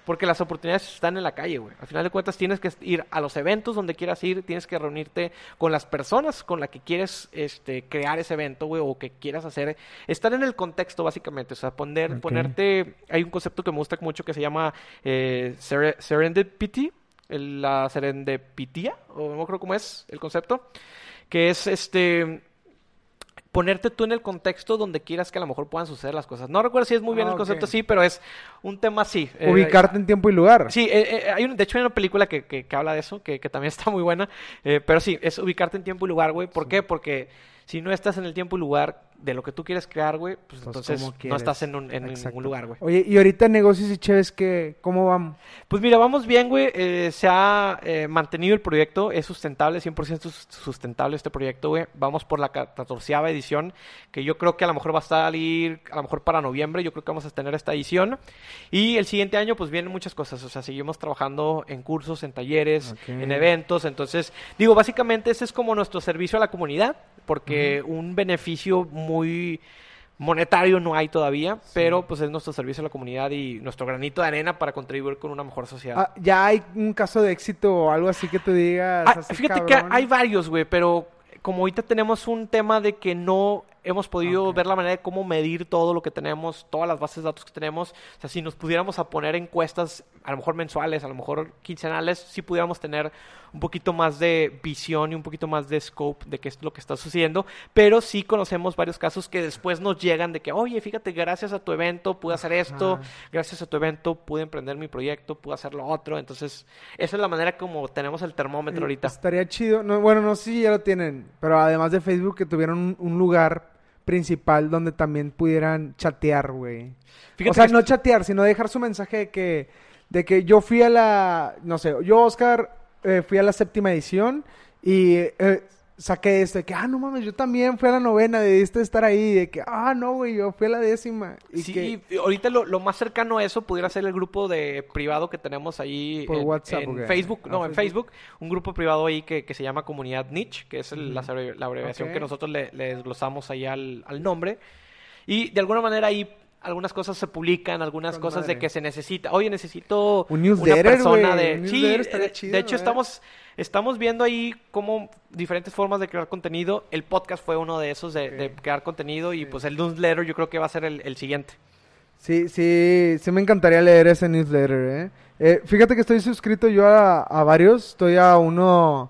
Porque las oportunidades están en la calle, güey. Al final de cuentas tienes que ir a los eventos donde quieras ir, tienes que reunirte con las personas con las que quieres este, crear ese evento, güey, o que quieras hacer. Estar en el contexto, básicamente. O sea, poner, ponerte... Hay un concepto que me gusta mucho que se llama eh, sere- serendipity, la serendipitía, o no acuerdo cómo es el concepto, que es este ponerte tú en el contexto donde quieras que a lo mejor puedan suceder las cosas. No recuerdo si es muy bien Ah, el concepto así, pero es un tema así. Eh, Ubicarte en tiempo y lugar. Sí, eh, eh, hay un- de hecho hay una película que, que, que habla de eso, que, que también [laughs] está muy buena, pero sí, es ubicarte en tiempo y lugar, güey. ¿Por qué? Porque si no estás en el tiempo y lugar de lo que tú quieres crear, güey, pues, Pues, entonces ¿cómo no estás en, un- en ningún lugar, güey. Oye, y ahorita negocios y chéves, que ¿cómo vamos? Pues mira, vamos bien, güey. Eh, se ha eh, mantenido el proyecto, es sustentable, 100% sus- sustentable este proyecto, güey. Vamos por la catorceava edición, que yo creo que a lo mejor va a salir, a lo mejor para noviembre, yo creo que vamos a tener esta edición. Y el siguiente año, pues vienen muchas cosas, o sea, seguimos trabajando en cursos, en talleres, Ok. en eventos. Entonces, digo, básicamente ese es como nuestro servicio a la comunidad, porque un beneficio muy monetario no hay todavía, pero pues es nuestro servicio a la comunidad y nuestro granito de arena para contribuir con una mejor sociedad. Ah, ¿Ya hay un caso de éxito o algo así que tú digas? Ah, así, fíjate cabrón? que hay varios, güey, pero como ahorita tenemos un tema de que no hemos podido ver la manera de cómo medir todo lo que tenemos, todas las bases de datos que tenemos. O sea, si nos pudiéramos a poner encuestas, a lo mejor mensuales, a lo mejor quincenales, sí pudiéramos tener un poquito más de visión y un poquito más de scope de qué es lo que está sucediendo. Pero sí conocemos varios casos que después nos llegan de que, oye, fíjate, gracias a tu evento pude hacer esto, Ajá. gracias a tu evento pude emprender mi proyecto, pude hacer lo otro. Entonces, esa es la manera como tenemos el termómetro Eh, ahorita. Estaría chido. No, bueno, no sé si ya lo tienen, pero además de Facebook que tuvieron un, un lugar principal donde también pudieran chatear, güey. O sea, no chatear, sino dejar su mensaje de que, de que yo fui a la, no sé, yo, Oscar, eh, fui a la séptima edición y eh, saqué esto, de que, ah, no mames, yo también fui a la novena, debiste estar ahí, de que, ah, no, güey, yo fui a la décima. Y sí, que, y ahorita lo, lo más cercano a eso pudiera ser el grupo de privado que tenemos ahí Por en, WhatsApp, en. Facebook, Ah, no, en Facebook. Un grupo privado ahí que, que se llama Comunidad Niche, que es el- la, la abreviación que nosotros le, le desglosamos ahí al, al nombre. Y de alguna manera ahí algunas cosas se publican, algunas Con cosas madre. de que se necesita. Oye, necesito Un una persona de... un Sí, estaría de- chido, de hecho ¿eh? estamos, estamos viendo ahí cómo diferentes formas de crear contenido. El podcast fue uno de esos de, de crear contenido y pues el newsletter yo creo que va a ser el, el siguiente. Sí, sí, sí me encantaría leer ese newsletter, ¿eh? Eh, fíjate que estoy suscrito yo a, a varios, estoy a uno,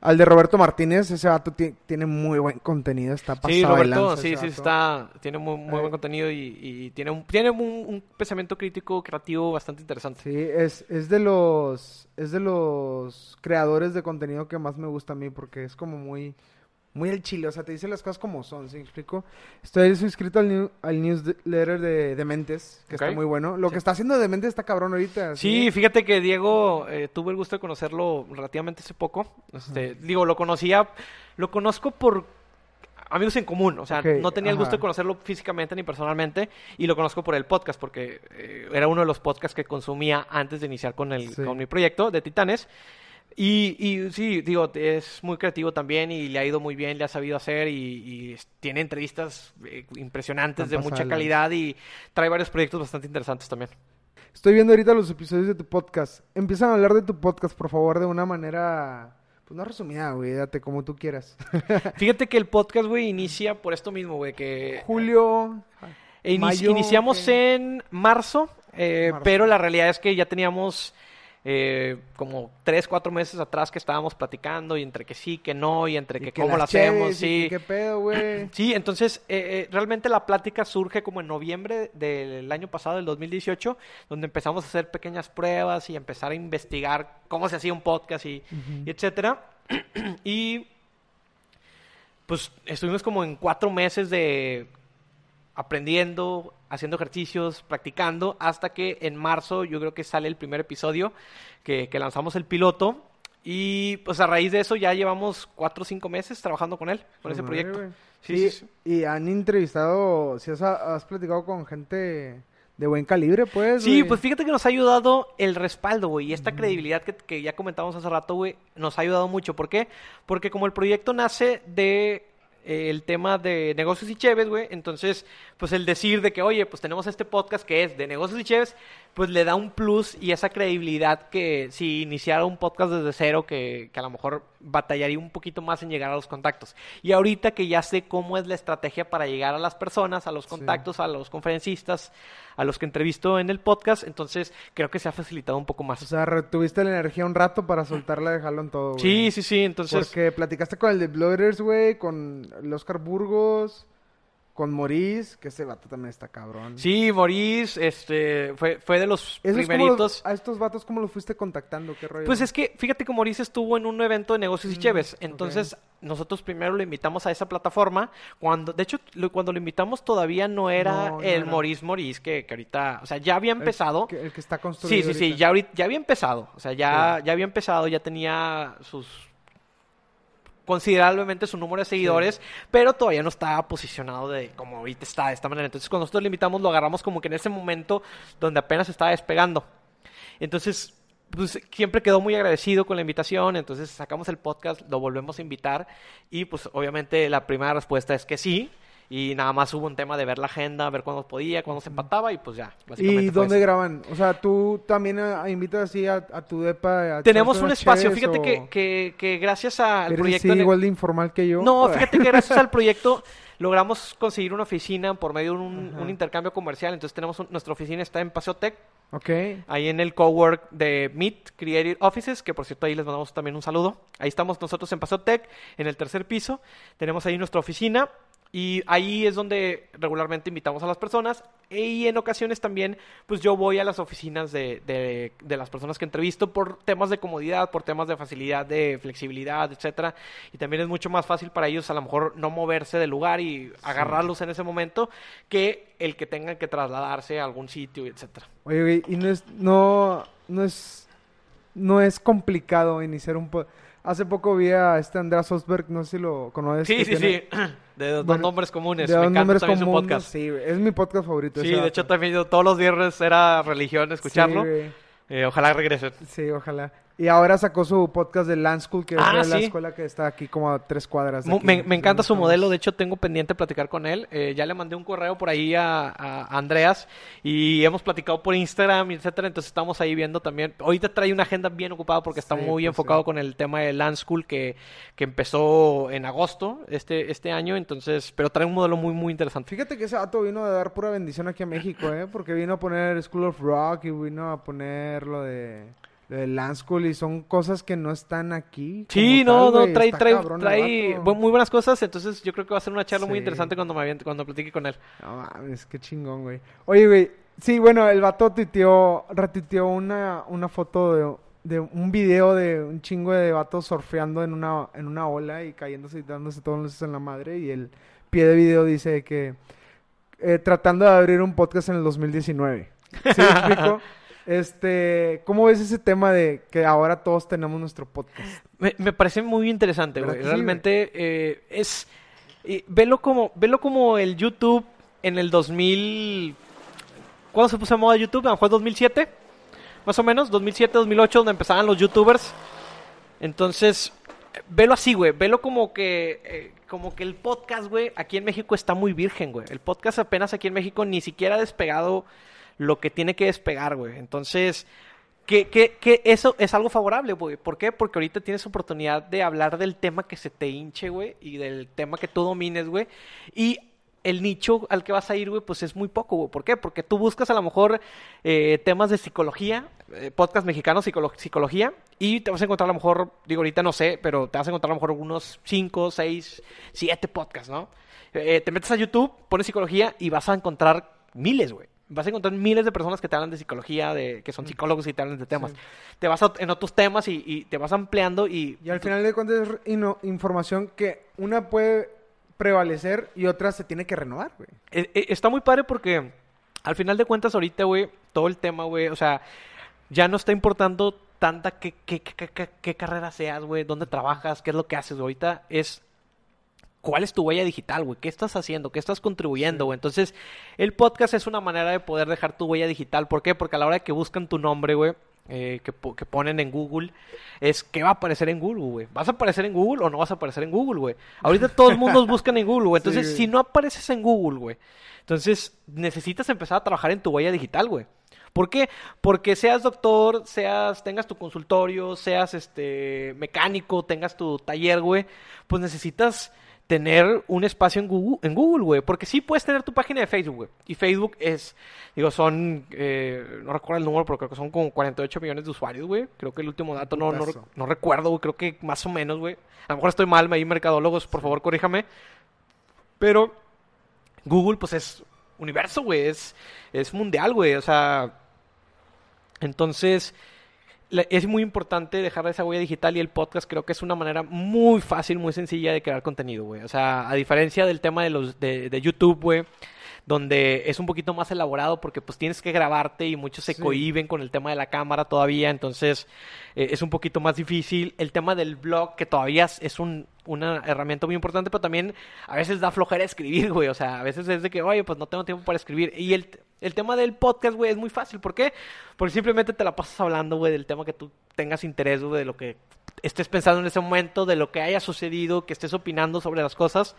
al de Roberto Martínez, ese vato ti- tiene muy buen contenido, está pasado Sí, de Roberto, lanza sí, sí, está, tiene muy, muy Eh. buen contenido y, y tiene, un, tiene un, un pensamiento crítico, creativo bastante interesante. Sí, es, es de los, es de los creadores de contenido que más me gusta a mí porque es como muy, muy el chile, o sea, te dice las cosas como son, ¿sí me explico? Estoy suscrito al, new- al newsletter de Dementes, que está muy bueno. Lo Sí. que está haciendo Dementes está cabrón ahorita. Sí, fíjate que Diego, eh, tuve el gusto de conocerlo relativamente hace poco. Este, digo, lo conocía, lo conozco por amigos en común, o sea, no tenía el gusto ajá. de conocerlo físicamente ni personalmente y lo conozco por el podcast porque eh, era uno de los podcasts que consumía antes de iniciar con el Sí. con mi proyecto de Titanes. Y, y sí, digo, es muy creativo también y le ha ido muy bien, le ha sabido hacer y, tiene entrevistas eh, impresionantes de mucha calidad y trae varios proyectos bastante interesantes también. Estoy viendo ahorita los episodios de tu podcast. Empiezan a hablar de tu podcast, por favor, de una manera, pues no resumida, güey, date como tú quieras. [laughs] Fíjate que el podcast, güey, inicia por esto mismo, güey, que Julio, inici- mayo, iniciamos en marzo, eh, Marzo. pero la realidad es que ya teníamos eh, como tres, cuatro meses atrás que estábamos platicando y entre que sí, que no, y entre y que, cómo lo hacemos, sí. que qué pedo, güey. [clears throat] Sí, entonces eh, eh, realmente la plática surge como en noviembre del año pasado, del 2018, donde empezamos a hacer pequeñas pruebas y empezar a investigar cómo se hacía un podcast y, y etcétera. [clears throat] y pues estuvimos como en cuatro meses de aprendiendo, haciendo ejercicios, practicando, hasta que en marzo yo creo que sale el primer episodio, que, que lanzamos el piloto. Y pues a raíz de eso ya llevamos cuatro o cinco meses trabajando con él, con ese proyecto. Sí, Sí, sí, sí. Y han entrevistado, si has, has platicado con gente de buen calibre, pues. Sí, pues fíjate que nos ha ayudado el respaldo, güey, y esta credibilidad que, que ya comentamos hace rato, güey, nos ha ayudado mucho. ¿Por qué? Porque como el proyecto nace de eh, el tema de negocios y cheves, güey, entonces, pues el decir de que, oye, pues tenemos este podcast que es de negocios y cheves, pues le da un plus y esa credibilidad que si iniciara un podcast desde cero, que, que a lo mejor batallaría un poquito más en llegar a los contactos. Y ahorita que ya sé cómo es la estrategia para llegar a las personas, a los contactos, a los conferencistas, a los que entrevisto en el podcast, entonces creo que se ha facilitado un poco O más. sea, retuviste la energía un rato para soltarla, dejarlo en todo, güey. Sí, sí, sí, entonces... Porque platicaste con el de Bloggers, güey, con el Oscar Burgos, con Maurice, que ese vato también está cabrón. Sí, Maurice, este, fue, fue de los Esos primeritos. los- a estos vatos, ¿cómo los fuiste contactando? ¿Qué rollo? Pues es que, fíjate que Maurice estuvo en un evento de negocios y Mm, cheves. Entonces, nosotros primero lo invitamos a esa plataforma. Cuando, de hecho, lo- cuando lo invitamos todavía no era No, no el. Maurice Maurice, que, que ahorita, o sea, ya había El empezado. que- el que está Sí, construido sí, sí, ahorita. ya, ahorita- ya había empezado. O sea, ya, ya había empezado, ya tenía sus considerablemente su número de seguidores, pero todavía no estaba posicionado de como ahorita está de esta manera. Entonces, cuando nosotros le invitamos, lo agarramos como que en ese momento donde apenas estaba despegando. Entonces, pues siempre quedó muy agradecido con la invitación, entonces sacamos el podcast, lo volvemos a invitar y pues obviamente la primera respuesta es que sí. Y nada más hubo un tema de ver la agenda, ver cuándo podía, cuándo se empataba y pues ya. básicamente ¿Y dónde eso. graban? O sea, tú también ah, invitas así a, a tu depa. a Tenemos un espacio, fíjate o que, que, que gracias al eres proyecto... ne- igual de informal que yo? No, [laughs] fíjate que gracias al proyecto logramos conseguir una oficina por medio de un, un intercambio comercial. Entonces tenemos un- nuestra oficina está en Paseo Tech, Ok. ahí en el cowork de Meet Creative Offices, que por cierto ahí les mandamos también un saludo. Ahí estamos nosotros en Paseo Tech, en el tercer piso. Tenemos ahí nuestra oficina y ahí es donde regularmente invitamos a las personas. Y en ocasiones también, pues yo voy a las oficinas de, de, de las personas que entrevisto por temas de comodidad, por temas de facilidad, de flexibilidad, etcétera. Y también es mucho más fácil para ellos a lo mejor no moverse del lugar y agarrarlos en ese momento que el que tengan que trasladarse a algún sitio, etcétera. Oye, y no es, no, no es, no es complicado iniciar un po- Hace poco vi a este Andreas Osberg, no sé si lo conoces. Sí, sí, tiene- sí. [clears throat] De dos Bueno, nombres comunes. De Me dos encanta nombres también su comunes, podcast. Sí, es mi podcast favorito. Sí, de hecho también yo todos los viernes era religión escucharlo. Sí. Eh, ojalá regresen. Sí, ojalá. Y ahora sacó su podcast de Land School, que Ah, es de la escuela que está aquí como a tres cuadras. de Mu- aquí, Me, me encanta su modelo, de hecho tengo pendiente platicar con él. Eh, ya le mandé un correo por ahí a, a Andreas y hemos platicado por Instagram, etcétera. Entonces estamos ahí viendo también. Ahorita trae una agenda bien ocupada porque está Sí, muy pues, enfocado sí. con el tema de Land School que, que empezó en agosto este, este año. Entonces, pero trae un modelo muy, muy interesante. Fíjate que ese vato vino a dar pura bendición aquí a México, ¿eh? Porque vino a poner School of Rock y vino a poner lo de, lo de Land School y son cosas que no están aquí. Sí, no, tal, no, trae, trae, cabrón trae muy buenas cosas. Entonces, yo creo que va a ser una charla muy interesante cuando me cuando platique con él. No mames, qué chingón, güey. Oye, güey, sí, bueno, el vato tuiteó, retuiteó una, una foto de, de un video de un chingo de vatos surfeando en una, en una ola y cayéndose y dándose todos los en la madre. Y el pie de video dice que eh, tratando de abrir un podcast en el 2019. ¿Sí me explico? [laughs] Este, ¿cómo ves ese tema de que ahora todos tenemos nuestro podcast? Me, me parece muy interesante, ¿Verdad güey. sí, Realmente eh, es... eh, velo, como, velo como el YouTube en el 2000... ¿Cuándo se puso de moda YouTube? A lo mejor 2007, más o menos. 2007, 2008, donde empezaban los YouTubers. Entonces, velo así, güey. Velo como que... eh, como que el podcast, güey, aquí en México está muy virgen, güey. El podcast apenas aquí en México ni siquiera ha despegado lo que tiene que despegar, güey. Entonces, que, que, que eso es algo favorable, güey. ¿Por qué? Porque ahorita tienes oportunidad de hablar del tema que se te hinche, güey, y del tema que tú domines, güey. Y el nicho al que vas a ir, güey, pues es muy poco, güey. ¿Por qué? Porque tú buscas a lo mejor eh, temas de psicología, eh, podcast mexicano, psicolo- psicología, y te vas a encontrar a lo mejor, digo ahorita no sé, pero te vas a encontrar a lo mejor unos 5, 6, 7 podcasts, ¿no? Eh, te metes a YouTube, pones psicología y vas a encontrar miles, güey. Vas a encontrar miles de personas que te hablan de psicología, de que son psicólogos y te hablan de temas. Sí. Te vas a- en otros temas y, y te vas ampliando y... Y al final de cuentas es información que una puede prevalecer y otra se tiene que renovar, güey. Eh, eh, está muy padre porque al final de cuentas ahorita, güey, todo el tema, güey, o sea, ya no está importando tanta qué, qué, qué, qué- carrera seas, güey, dónde trabajas, qué es lo que haces. Ahorita es cuál es tu huella digital, güey, qué estás haciendo, qué estás contribuyendo, güey. Entonces, el podcast es una manera de poder dejar tu huella digital. ¿Por qué? Porque a la hora de que buscan tu nombre, güey, eh, que, po- que ponen en Google, es qué va a aparecer en Google, güey. ¿Vas a aparecer en Google o no vas a aparecer en Google, güey? Ahorita [laughs] todo el mundo buscan en Google, güey. Entonces, si no apareces en Google, güey, entonces necesitas empezar a trabajar en tu huella digital, güey. ¿Por qué? Porque seas doctor, seas, tengas tu consultorio, seas este mecánico, tengas tu taller, güey, pues necesitas tener un espacio en Google, en Google, güey. Porque sí puedes tener tu página de Facebook, güey. Y Facebook es, digo, son, eh, no recuerdo el número, pero creo que son como 48 millones de usuarios, güey. Creo que el último dato no, no, recuerdo, güey. Creo que más o menos, güey. A lo mejor estoy mal, ahí mercadólogos, por favor, corríjame. Pero Google, pues es universo, güey. Es, es mundial, güey. O sea, entonces es muy importante dejar esa huella digital y el podcast creo que es una manera muy fácil, muy sencilla de crear contenido, güey. O sea, a diferencia del tema de los de, de YouTube, güey, donde es un poquito más elaborado porque pues tienes que grabarte y muchos se Sí. cohiben con el tema de la cámara todavía, entonces eh, es un poquito más difícil. El tema del blog, que todavía es- un, una herramienta muy importante, pero también a veces da flojera escribir, güey. O sea, a veces es de que, oye, pues no tengo tiempo para escribir. Y el, el tema del podcast, güey, es muy fácil. ¿Por qué? Porque simplemente te la pasas hablando, güey, del tema que tú tengas interés, güey, de lo que estés pensando en ese momento, de lo que haya sucedido, que estés opinando sobre las cosas.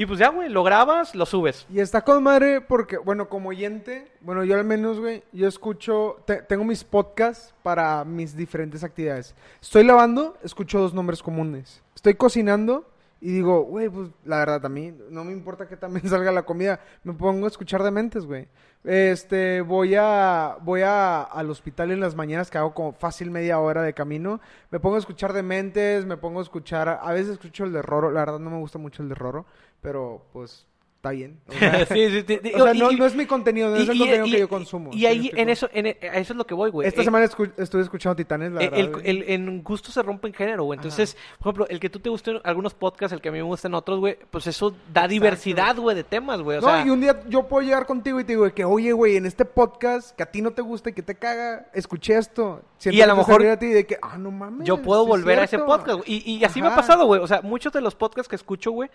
Y pues ya, güey, lo grabas, lo subes. Y está con madre porque, bueno, como oyente, bueno, yo al menos, güey, yo escucho, te- tengo mis podcasts para mis diferentes actividades. Estoy lavando, escucho dos nombres comunes. Estoy cocinando y digo, güey, pues la verdad, a mí no me importa que también [laughs] salga la comida. Me pongo a escuchar dementes, güey. Este, voy a, voy a, al hospital en las mañanas que hago como fácil media hora de camino. Me pongo a escuchar dementes, me pongo a escuchar, a veces escucho el de Roro, la verdad no me gusta mucho el de Roro, pero pues está bien. O [laughs] sea, sí, sí, sí, o sea, y- no, es mi contenido, no es el contenido y- que yo consumo. Y ¿sí me ahí, en eso, en, eso es lo que voy, güey. Esta Eh, semana escu- estuve escuchando Titanes, la el, verdad. el- güey. el- en gusto se rompe en género, güey. Entonces, por ejemplo, el que tú te gusten algunos podcasts, el que a mí me gustan otros, güey, pues eso da diversidad, güey, de temas, güey. O no, sea, y un día yo puedo llegar contigo y te digo que, oye, güey, en este podcast que a ti no te gusta y que te caga, escuché esto. Siento Y a lo mejor a ti de que, ah, no mames. yo puedo volver a ese podcast, güey. Y, y así me ha pasado, güey. O sea, muchos de los podcasts que escucho, güey,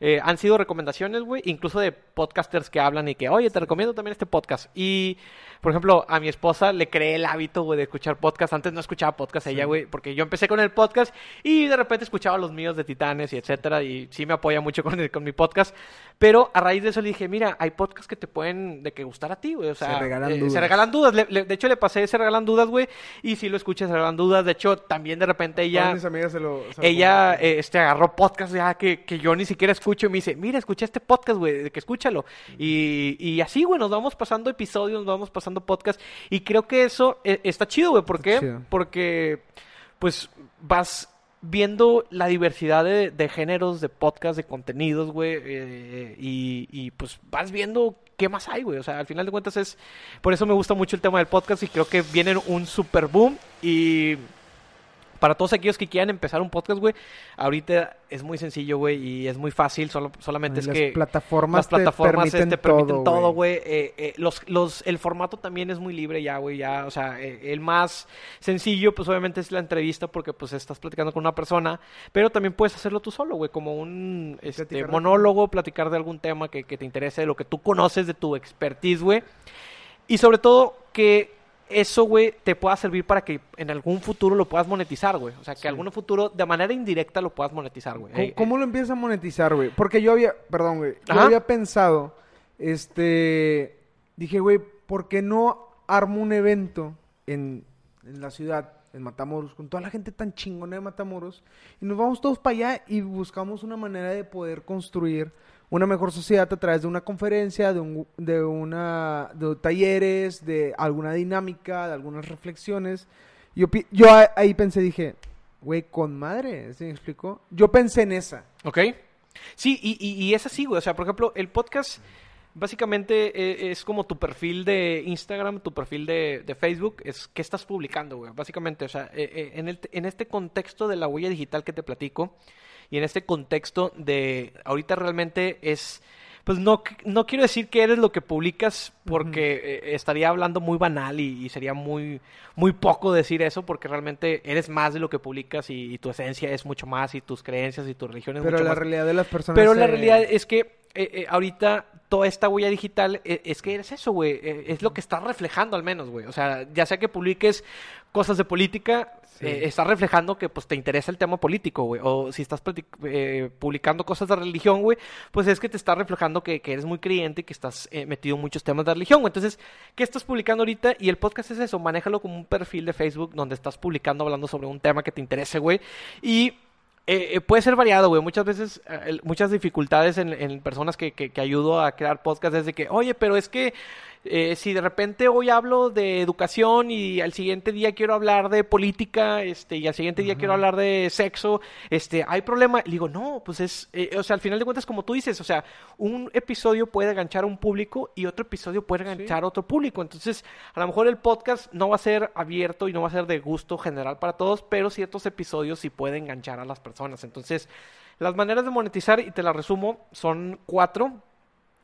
eh, han sido recomendaciones, güey, incluso de podcasters que hablan y que, oye, te recomiendo también este podcast. Y, por ejemplo, a mi esposa le creé el hábito, güey, de escuchar podcast. Antes no escuchaba podcast ella, güey, porque yo empecé con el podcast y de repente escuchaba los míos de Titanes y etcétera. Y sí me apoya mucho [laughs] con, el- con mi podcast. Pero a raíz de eso le dije, mira, hay podcasts que te pueden de que gustar a ti, güey. O sea, Se regalan eh, dudas. se regalan dudas. Le- le- de hecho, le pasé se regalan dudas, güey. Y si lo escuchas, se regalan dudas. De hecho, también de repente ella mis amigas se lo... se lo ella eh, este, agarró podcast ya que, que yo ni siquiera escucho y me dice, mira, escuché este podcast, güey, de que escúchalo. Y, y así, güey, nos vamos pasando episodios, nos vamos pasando podcast. Y creo que eso eh, está chido, güey. ¿Por Está qué? chido. Porque, pues, vas viendo la diversidad de, de géneros, de podcast, de contenidos, güey. eh, y, y, pues vas viendo qué más hay, güey. O sea, al final de cuentas es... Por eso me gusta mucho el tema del podcast y creo que viene un super boom y para todos aquellos que quieran empezar un podcast, güey, ahorita es muy sencillo, güey, y es muy fácil, solo, solamente es las que plataformas, las plataformas te permiten, este, permiten todo, güey. Eh, eh, los, los, el formato también es muy libre ya, güey, ya, o sea, eh, el más sencillo, pues obviamente es la entrevista porque pues estás platicando con una persona, pero también puedes hacerlo tú solo, güey, como un este, Platicar monólogo, platicar de algún tema que, que te interese, de lo que tú conoces, de tu expertise, güey. Y sobre todo que eso, güey, te pueda servir para que en algún futuro lo puedas monetizar, güey. O sea, que Sí. algún futuro de manera indirecta lo puedas monetizar, güey. ¿Cómo, Eh, cómo lo empiezas a monetizar, güey? Porque yo había, perdón, güey, yo Ajá. había pensado, este, dije, güey, ¿por qué no armo un evento en, en la ciudad, en Matamoros, con toda la gente tan chingona de Matamoros, y nos vamos todos para allá y buscamos una manera de poder construir una mejor sociedad a través de una conferencia, de, un, de una, de talleres, de alguna dinámica, de algunas reflexiones. Yo, yo ahí pensé, dije, güey, con madre, ¿se me explicó? Yo pensé en esa. Ok. Sí, y, y, y es así, güey. O sea, por ejemplo, el podcast básicamente eh, es como tu perfil de Instagram, tu perfil de, de Facebook, es qué estás publicando, güey. Básicamente, o sea, eh, eh, en, el, en este contexto de la huella digital que te platico y en este contexto de ahorita realmente es... Pues no, no quiero decir que eres lo que publicas porque eh, estaría hablando muy banal y, y sería muy, muy poco decir eso porque realmente eres más de lo que publicas y, y tu esencia es mucho más y tus creencias y tu religión es Pero mucho la más. realidad de las personas. Pero la realidad es que eh, eh, ahorita toda esta huella digital eh, es que eres eso, güey. es lo que estás reflejando al menos, güey. O sea, ya sea que publiques cosas de política, Sí. estás reflejando que pues te interesa el tema político, güey. O si estás publicando cosas de religión, güey, pues es que te está reflejando que, que eres muy creyente y que estás metido en muchos temas de religión, güey. Entonces, ¿qué estás publicando ahorita? Y el podcast es eso, manéjalo como un perfil de Facebook donde estás publicando, hablando sobre un tema que te interese, güey. Y eh, eh, puede ser variado, güey. Muchas veces, eh, muchas dificultades en, en personas que, que, que ayudo a crear podcast es de que, oye, pero es que eh, si de repente hoy hablo de educación y al siguiente día quiero hablar de política, este, y al siguiente día quiero hablar de sexo, este, ¿hay problema? Le digo, no, pues es, eh, o sea, al final de cuentas, como tú dices, o sea, un episodio puede enganchar a un público y otro episodio puede enganchar a otro público. Entonces, a lo mejor el podcast no va a ser abierto y no va a ser de gusto general para todos, pero ciertos episodios sí pueden enganchar a las personas. Entonces, las maneras de monetizar, y te las resumo, son cuatro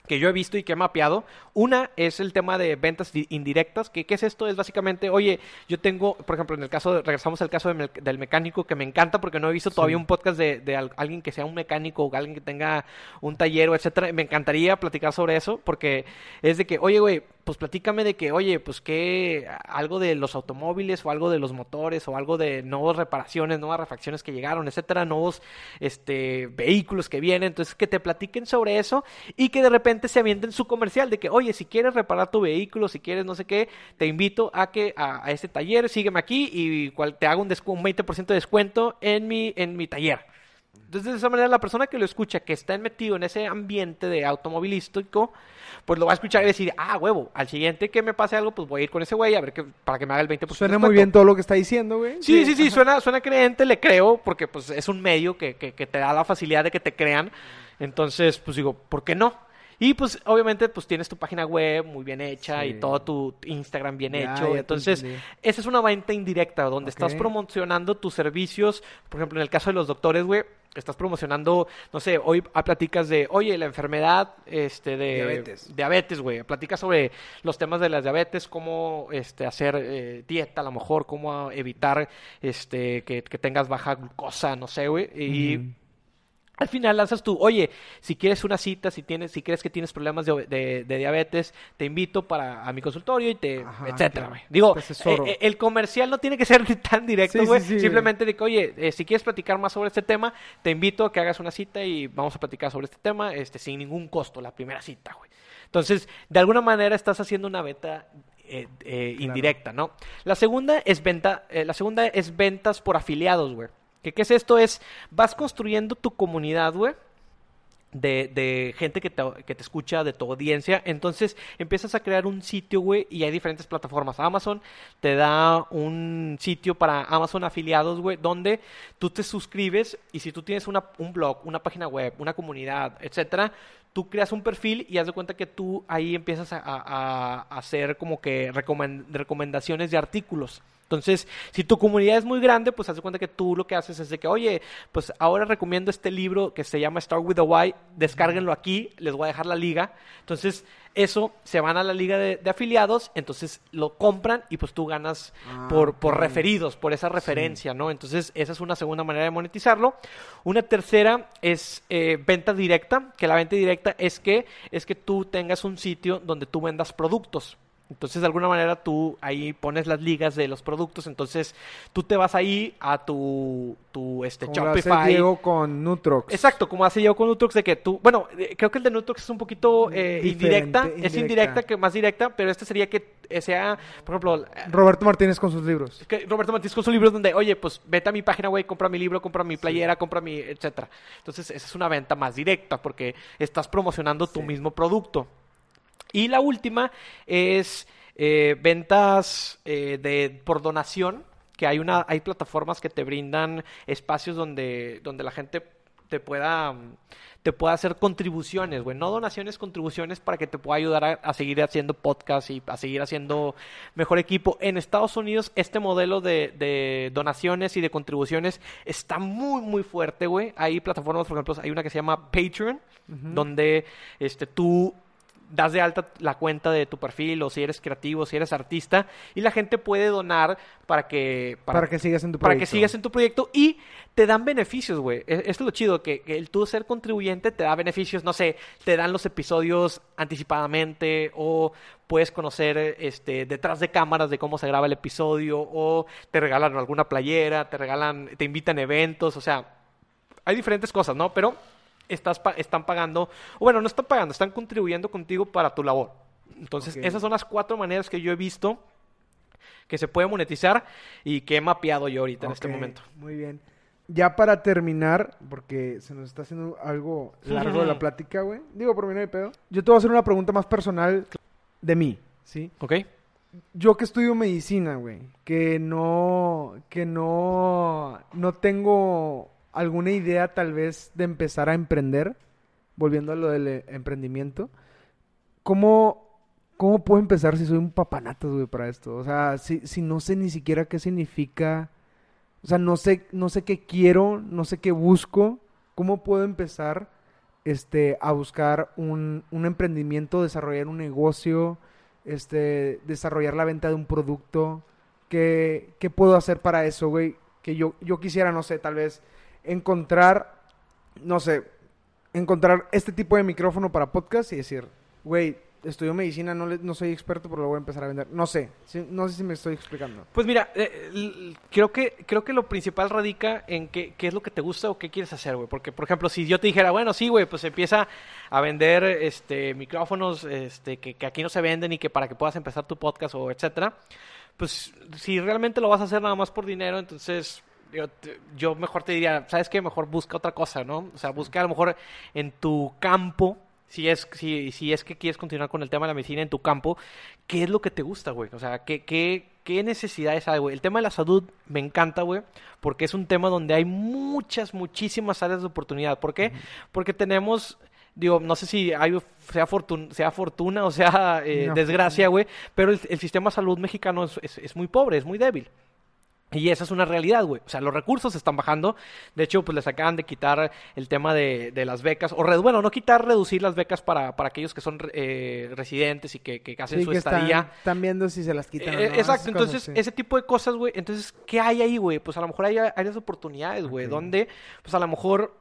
que yo he visto y que he mapeado. Una es el tema de ventas di- indirectas. que ¿Qué es esto? Es básicamente, oye, yo tengo, por ejemplo, en el caso, de- regresamos al caso de me- del mecánico, que me encanta porque no he visto todavía un podcast de, de al- alguien que sea un mecánico o alguien que tenga un taller o etcétera. Me encantaría platicar sobre eso porque es de que, oye, güey, pues platícame de que, oye, pues que algo de los automóviles o algo de los motores o algo de nuevas reparaciones, nuevas refacciones que llegaron, etcétera, nuevos este, vehículos que vienen. Entonces, que te platiquen sobre eso y que de repente se avienten su comercial de que, oye, si quieres reparar tu vehículo, si quieres no sé qué, te invito a que a, a este taller, sígueme aquí y cual, te hago un, un 20% de descuento en mi, en mi taller. Entonces, de esa manera, la persona que lo escucha, que está metido en ese ambiente de automovilístico, pues lo va a escuchar y decir, ah, huevo, al siguiente que me pase algo, pues voy a ir con ese güey a ver que, para que me haga el 20% de Suena muy bien todo lo que está diciendo, güey. Sí, sí, sí, suena, suena creente, le creo, porque pues es un medio que, que, que te da la facilidad de que te crean. Entonces, pues digo, ¿por qué no? Y pues obviamente pues tienes tu página web muy bien hecha y todo tu Instagram bien Ya, hecho. ya Entonces, esa es una venta indirecta donde estás promocionando tus servicios. Por ejemplo, en el caso de los doctores, güey, estás promocionando, no sé, hoy platicas de, oye, la enfermedad este, de Diabetes. diabetes, güey. Platicas sobre los temas de las diabetes, cómo este, hacer eh, dieta, a lo mejor, cómo evitar este, que, que tengas baja glucosa, no sé, güey. Y. al final lanzas tú, oye, si quieres una cita, si tienes, si crees que tienes problemas de, de- de diabetes, te invito para a mi consultorio y te, Ajá, etcétera, güey. Digo, eh, eh, el comercial no tiene que ser [laughs] tan directo, Sí, sí, güey. sí. Simplemente de que, oye, eh, si quieres platicar más sobre este tema, te invito a que hagas una cita y vamos a platicar sobre este tema, este, sin ningún costo, la primera cita, güey. Entonces, de alguna manera estás haciendo una venta eh, Claro. indirecta, ¿no? La segunda es venta, la segunda es ventas por afiliados, güey. ¿Qué, ¿Qué es esto? Es, vas construyendo tu comunidad, güey, de, de gente que te, que te escucha, de tu audiencia. Entonces empiezas a crear un sitio, güey, y hay diferentes plataformas. Amazon te da un sitio para Amazon afiliados, güey, donde tú te suscribes y si tú tienes una, un blog, una página web, una comunidad, etcétera, tú creas un perfil y haz de cuenta que tú ahí empiezas a, a- hacer como que recomen- recomendaciones de artículos. Entonces, si tu comunidad es muy grande, pues haz cuenta que tú lo que haces es de que, oye, pues ahora recomiendo este libro que se llama Start with a Why, descárguenlo aquí, les voy a dejar la liga. Entonces, eso se van a la liga de, de afiliados, entonces lo compran y pues tú ganas Ah, por, por referidos, por esa referencia, ¿no? Entonces, esa es una segunda manera de monetizarlo. Una tercera es eh, venta directa, que la venta directa es que, es que tú tengas un sitio donde tú vendas productos. Entonces, de alguna manera, tú ahí pones las ligas de los productos. Entonces, tú te vas ahí a tu, tu este, Como hace. Diego con Nutrox. Exacto, como hace yo con Nutrox, de que tú, bueno, eh, creo que el de Nutrox es un poquito eh, indirecta, es indirecta. que más directa, pero este sería que eh, sea, por ejemplo, Roberto Martínez con sus libros. que Roberto Martínez con su libro donde, oye, pues vete a mi página, güey, compra mi libro, compra mi playera, compra mi, etcétera. Entonces, esa es una venta más directa porque estás promocionando tu mismo producto. Y la última es eh, ventas eh, de por donación, que hay una, hay plataformas que te brindan espacios donde, donde la gente te pueda te pueda hacer contribuciones, güey, no donaciones, contribuciones para que te pueda ayudar a, a seguir haciendo podcast y a seguir haciendo mejor equipo. En Estados Unidos este modelo de, de donaciones y de contribuciones está muy muy fuerte, güey. Hay plataformas, por ejemplo, hay una que se llama Patreon, donde este tú das de alta la cuenta de tu perfil o si eres creativo, si eres artista y la gente puede donar para que Para, que sigas en tu para proyecto. que sigas en tu proyecto y te dan beneficios, güey. E- Esto es lo chido, que, que el tú ser contribuyente te da beneficios, no sé, te dan los episodios anticipadamente o puedes conocer este detrás de cámaras de cómo se graba el episodio o te regalan alguna playera, te regalan, te invitan a eventos, o sea, hay diferentes cosas, ¿no? Pero estás pa- están pagando, o bueno, no están pagando, están contribuyendo contigo para tu labor. Entonces, esas son las cuatro maneras que yo he visto que se puede monetizar y que he mapeado yo ahorita en este momento. Muy bien. Ya para terminar, porque se nos está haciendo algo largo de la plática, güey. Digo, por mí no hay pedo. Yo te voy a hacer una pregunta más personal de mí, ¿sí? ¿Ok? Yo que estudio medicina, güey, que no, que no, no tengo alguna idea tal vez de empezar a emprender, volviendo a lo del eh, emprendimiento, ¿cómo, cómo puedo empezar si soy un papanato, güey, para esto? O sea, si, si no sé ni siquiera qué significa, o sea, no sé, no sé qué quiero, no sé qué busco, ¿cómo puedo empezar este, a buscar un, un emprendimiento, desarrollar un negocio, este, desarrollar la venta de un producto? ¿Qué, qué puedo hacer para eso, güey? Que yo, yo quisiera, no sé, tal vez encontrar, no sé, encontrar este tipo de micrófono para podcast y decir, güey, estudio medicina, no, le- no soy experto, pero lo voy a empezar a vender. No sé, sí, no sé si me estoy explicando. Pues mira, eh, creo que creo que lo principal radica en qué, qué es lo que te gusta o qué quieres hacer, güey. Porque, por ejemplo, si yo te dijera, bueno, sí, güey, pues empieza a vender este micrófonos este, que, que aquí no se venden y que para que puedas empezar tu podcast o etcétera, pues si realmente lo vas a hacer nada más por dinero, entonces yo, mejor te diría, ¿sabes qué? Mejor busca otra cosa, ¿no? O sea, busca a lo mejor en tu campo, si es, si, si es que quieres continuar con el tema de la medicina en tu campo, ¿qué es lo que te gusta, güey? O sea, ¿qué, qué, qué necesidades hay, güey? El tema de la salud me encanta, güey, porque es un tema donde hay muchas, muchísimas áreas de oportunidad. ¿Por qué? Porque tenemos digo, no sé si hay, sea, fortuna, sea fortuna o sea eh, No, desgracia, güey, pero el, el sistema de salud mexicano es, es- es muy pobre, es muy débil. Y esa es una realidad, güey. O sea, los recursos están bajando. De hecho, pues les acaban de quitar el tema de, de las becas. O, bueno, no quitar, reducir las becas para, para aquellos que son eh, residentes y que, que hacen Sí, su que estadía. están, están viendo si se las quitan o Eh, no, exacto, cosas, entonces sí. ese tipo de cosas, güey. Entonces, ¿qué hay ahí, güey? Pues a lo mejor hay áreas de oportunidades, güey. Donde, pues a lo mejor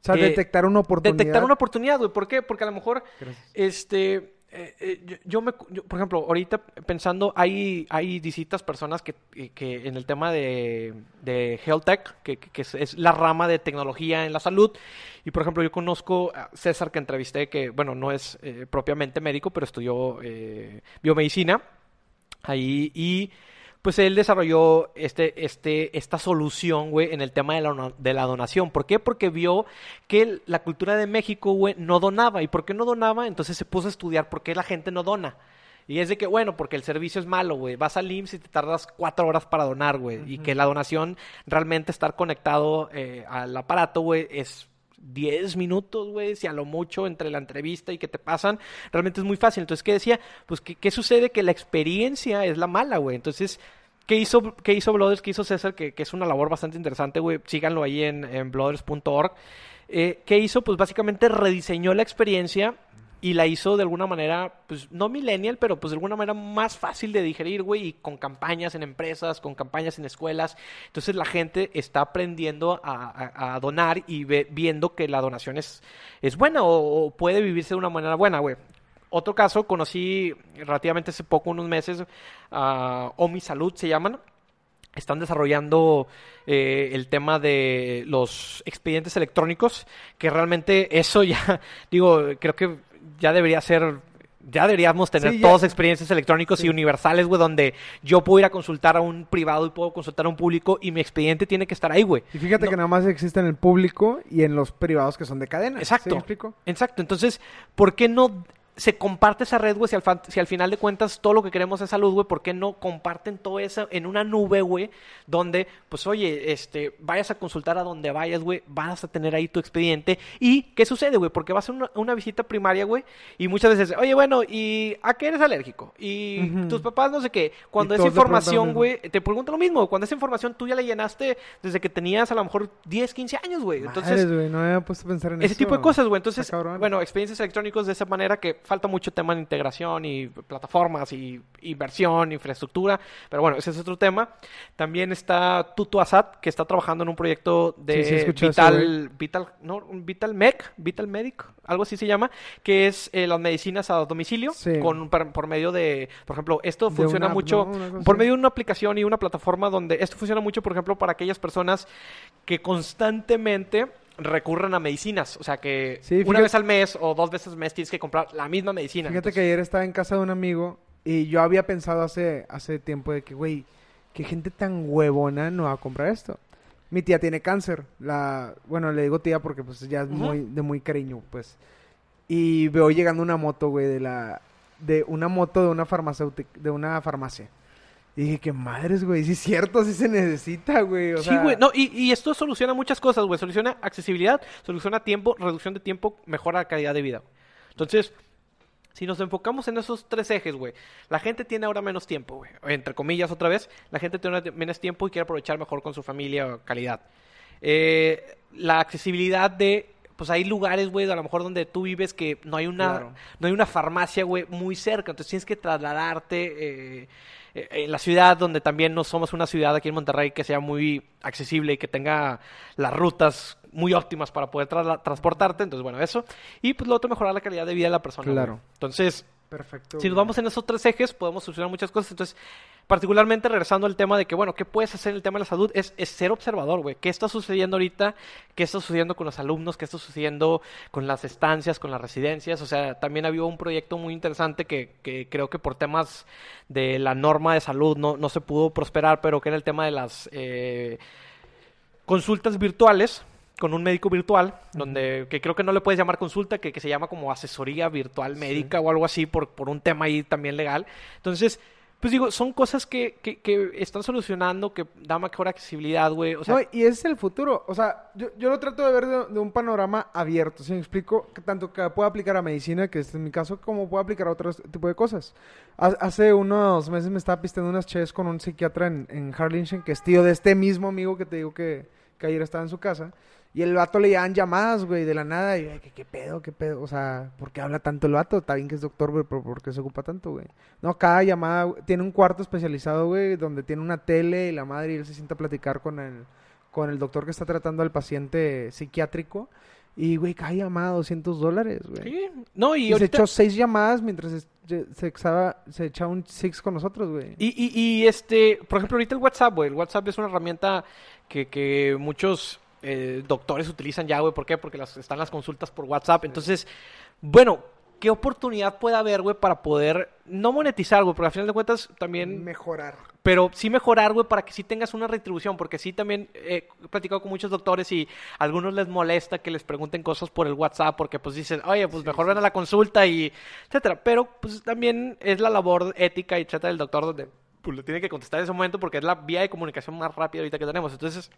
O sea, eh, detectar una oportunidad. detectar una oportunidad, güey. ¿Por qué? Porque a lo mejor, Gracias. este, eh, eh, yo, yo me, yo, por ejemplo, ahorita pensando, hay, hay distintas personas que, que- que en el tema de, de Health Tech, que, que- es, es la rama de tecnología en la salud, y por ejemplo, yo conozco a César que entrevisté, que, bueno, no es eh, propiamente médico, pero estudió eh, biomedicina ahí. Y pues él desarrolló este, este, esta solución, güey, en el tema de la, de la donación. ¿Por qué? Porque vio que la cultura de México, güey, no donaba. ¿Y por qué no donaba? Entonces se puso a estudiar por qué la gente no dona. Y es de que, bueno, porque el servicio es malo, güey. Vas al IMSS y te tardas cuatro horas para donar, güey. Y que la donación, realmente estar conectado eh, al aparato, güey, es 10 minutos, güey, si a lo mucho entre la entrevista y que te pasan, realmente es muy fácil. Entonces, ¿qué decía? Pues, ¿qué, qué sucede? Que la experiencia es la mala, güey. Entonces, ¿qué hizo, qué hizo Blooders? ¿Qué hizo César? Que, que es una labor bastante interesante, güey. Síganlo ahí en, en blooders.org. Eh, ¿Qué hizo? Pues básicamente rediseñó la experiencia y la hizo de alguna manera, pues no millennial, pero pues de alguna manera más fácil de digerir, güey, y con campañas en empresas, con campañas en escuelas. Entonces la gente está aprendiendo a, a- donar y ve- viendo que la donación es, es buena o, puede vivirse de una manera buena, güey. Otro caso, conocí relativamente hace poco, unos meses, a Omi Salud se llaman. Están desarrollando eh, el tema de los expedientes electrónicos, que realmente eso ya, [laughs] digo, creo que ya debería ser, ya deberíamos tener Sí, ya. todos expedientes electrónicos Sí. y universales, güey, donde yo puedo ir a consultar a un privado y puedo consultar a un público y mi expediente tiene que estar ahí, güey. Y fíjate No- que nada más existe en el público y en los privados que son de cadena. Exacto. ¿Sí me explico? Exacto, entonces, ¿por qué no se comparte esa red, güey? Si al, fan- si al final de cuentas todo lo que queremos es salud, güey, ¿por qué no comparten todo eso en una nube, güey? Donde, pues, oye, este, vayas a consultar a donde vayas, güey, vas a tener ahí tu expediente. ¿Y qué sucede, güey? Porque vas a una, una visita primaria, güey, y muchas veces, oye, bueno, ¿y a qué eres alérgico? Y tus papás no sé qué. Cuando lo información, güey, te preguntan lo mismo. Cuando esa información tú ya la llenaste desde que tenías a lo mejor 10, 15 años, güey. Entonces, Madres, güey, no me había puesto a pensar en ese eso. tipo de cosas, güey. Entonces, bueno, experiencias electrónicos de esa manera que falta mucho tema en integración y plataformas y inversión, infraestructura. Pero bueno, ese es otro tema. También está Tutu Asad, que está trabajando en un proyecto de Sí, sí, escuché eso, Vital, Vital, no, Vital Mec, Vital Medic, algo así se llama, que es eh, las medicinas a domicilio, Sí. con, por, por medio de, por ejemplo, esto De funciona app, mucho por medio de una aplicación y una plataforma donde esto funciona mucho, por ejemplo, para aquellas personas que constantemente recurren a medicinas. O sea que Sí, una vez al mes o dos veces al mes tienes que comprar la misma medicina. Fíjate que ayer estaba en casa de un amigo y yo había pensado hace, hace tiempo de que, güey, qué gente tan huevona no va a comprar esto. Mi tía tiene cáncer. La, bueno, le digo tía porque pues ya es muy, de muy cariño, pues. Y veo llegando una moto, güey, de la, de una moto de una farmacéutica, de una farmacia. Y dije, qué madres, güey, sí es cierto, sí se necesita, güey. O Sí, sea, güey. No, y, y esto soluciona muchas cosas, güey. Soluciona accesibilidad, soluciona tiempo, reducción de tiempo, mejora la calidad de vida. Entonces, si nos enfocamos en esos tres ejes, güey, la gente tiene ahora menos tiempo, güey. Entre comillas, otra vez, la gente tiene menos tiempo y quiere aprovechar mejor con su familia o calidad. Eh, la accesibilidad de, pues hay lugares, güey, a lo mejor donde tú vives que no hay una, Claro. no hay una farmacia, güey, muy cerca. Entonces tienes que trasladarte eh, en la ciudad, donde también no somos una ciudad aquí en Monterrey que sea muy accesible y que tenga las rutas muy óptimas para poder transportarte. Entonces, bueno, eso. Y pues lo otro, mejorar la calidad de vida de la persona. Claro. güey. Entonces, Perfecto. si nos vamos en esos tres ejes, podemos solucionar muchas cosas. Entonces, particularmente regresando al tema de que, bueno, ¿qué puedes hacer en el tema de la salud? Es, es ser observador, güey. ¿Qué está sucediendo ahorita? ¿Qué está sucediendo con los alumnos? ¿Qué está sucediendo con las estancias, con las residencias? O sea, también había un proyecto muy interesante que, que creo que por temas de la norma de salud no, no se pudo prosperar, pero que era el tema de las eh, consultas virtuales con un médico virtual, donde que creo que no le puedes llamar consulta, que, que se llama como asesoría virtual médica o algo así por, por un tema ahí también legal. Entonces, pues digo, son cosas que, que, que están solucionando, que da mejor accesibilidad, güey. O sea, no, y ese es el futuro. O sea, yo, yo lo trato de ver de, de un panorama abierto. Si me explico, que tanto que pueda aplicar a medicina, que este es mi caso, como puede aplicar a otro tipo de cosas. Ha- Hace unos meses me estaba pisteando unas ches con un psiquiatra en, en Harlingen, que es tío de este mismo amigo que te digo que, que ayer estaba en su casa. Y el vato le llevaban llamadas, güey, de la nada. Y "Ay, ¿qué, qué pedo, qué pedo? O sea, ¿por qué habla tanto el vato? Está bien que es doctor, güey, pero ¿por qué se ocupa tanto, güey? No, cada llamada güey, tiene un cuarto especializado, güey, donde tiene una tele y la madre y él se sienta a platicar con el, con el doctor que está tratando al paciente psiquiátrico. Y, güey, cada llamada 200 dólares, güey. sí. No, y, Y se echó seis llamadas mientras se, echaba, se echaba un six con nosotros, güey. Y, y, y, este, por ejemplo, ahorita el WhatsApp, güey. El WhatsApp es una herramienta que, que muchos eh, doctores utilizan ya, güey. ¿Por qué? Porque las, están las consultas por WhatsApp. Entonces, bueno, ¿qué oportunidad puede haber, güey, para poder no monetizar, güey? Porque al final de cuentas también Mejorar. pero sí mejorar, güey, para que sí tengas una retribución, porque sí también eh, he platicado con muchos doctores y a algunos les molesta que les pregunten cosas por el WhatsApp, porque pues dicen, oye, pues mejor ven a la consulta y etcétera. Pero pues también es la labor ética y etcétera del doctor donde pues le tiene que contestar en ese momento porque es la vía de comunicación más rápida ahorita que tenemos. Entonces,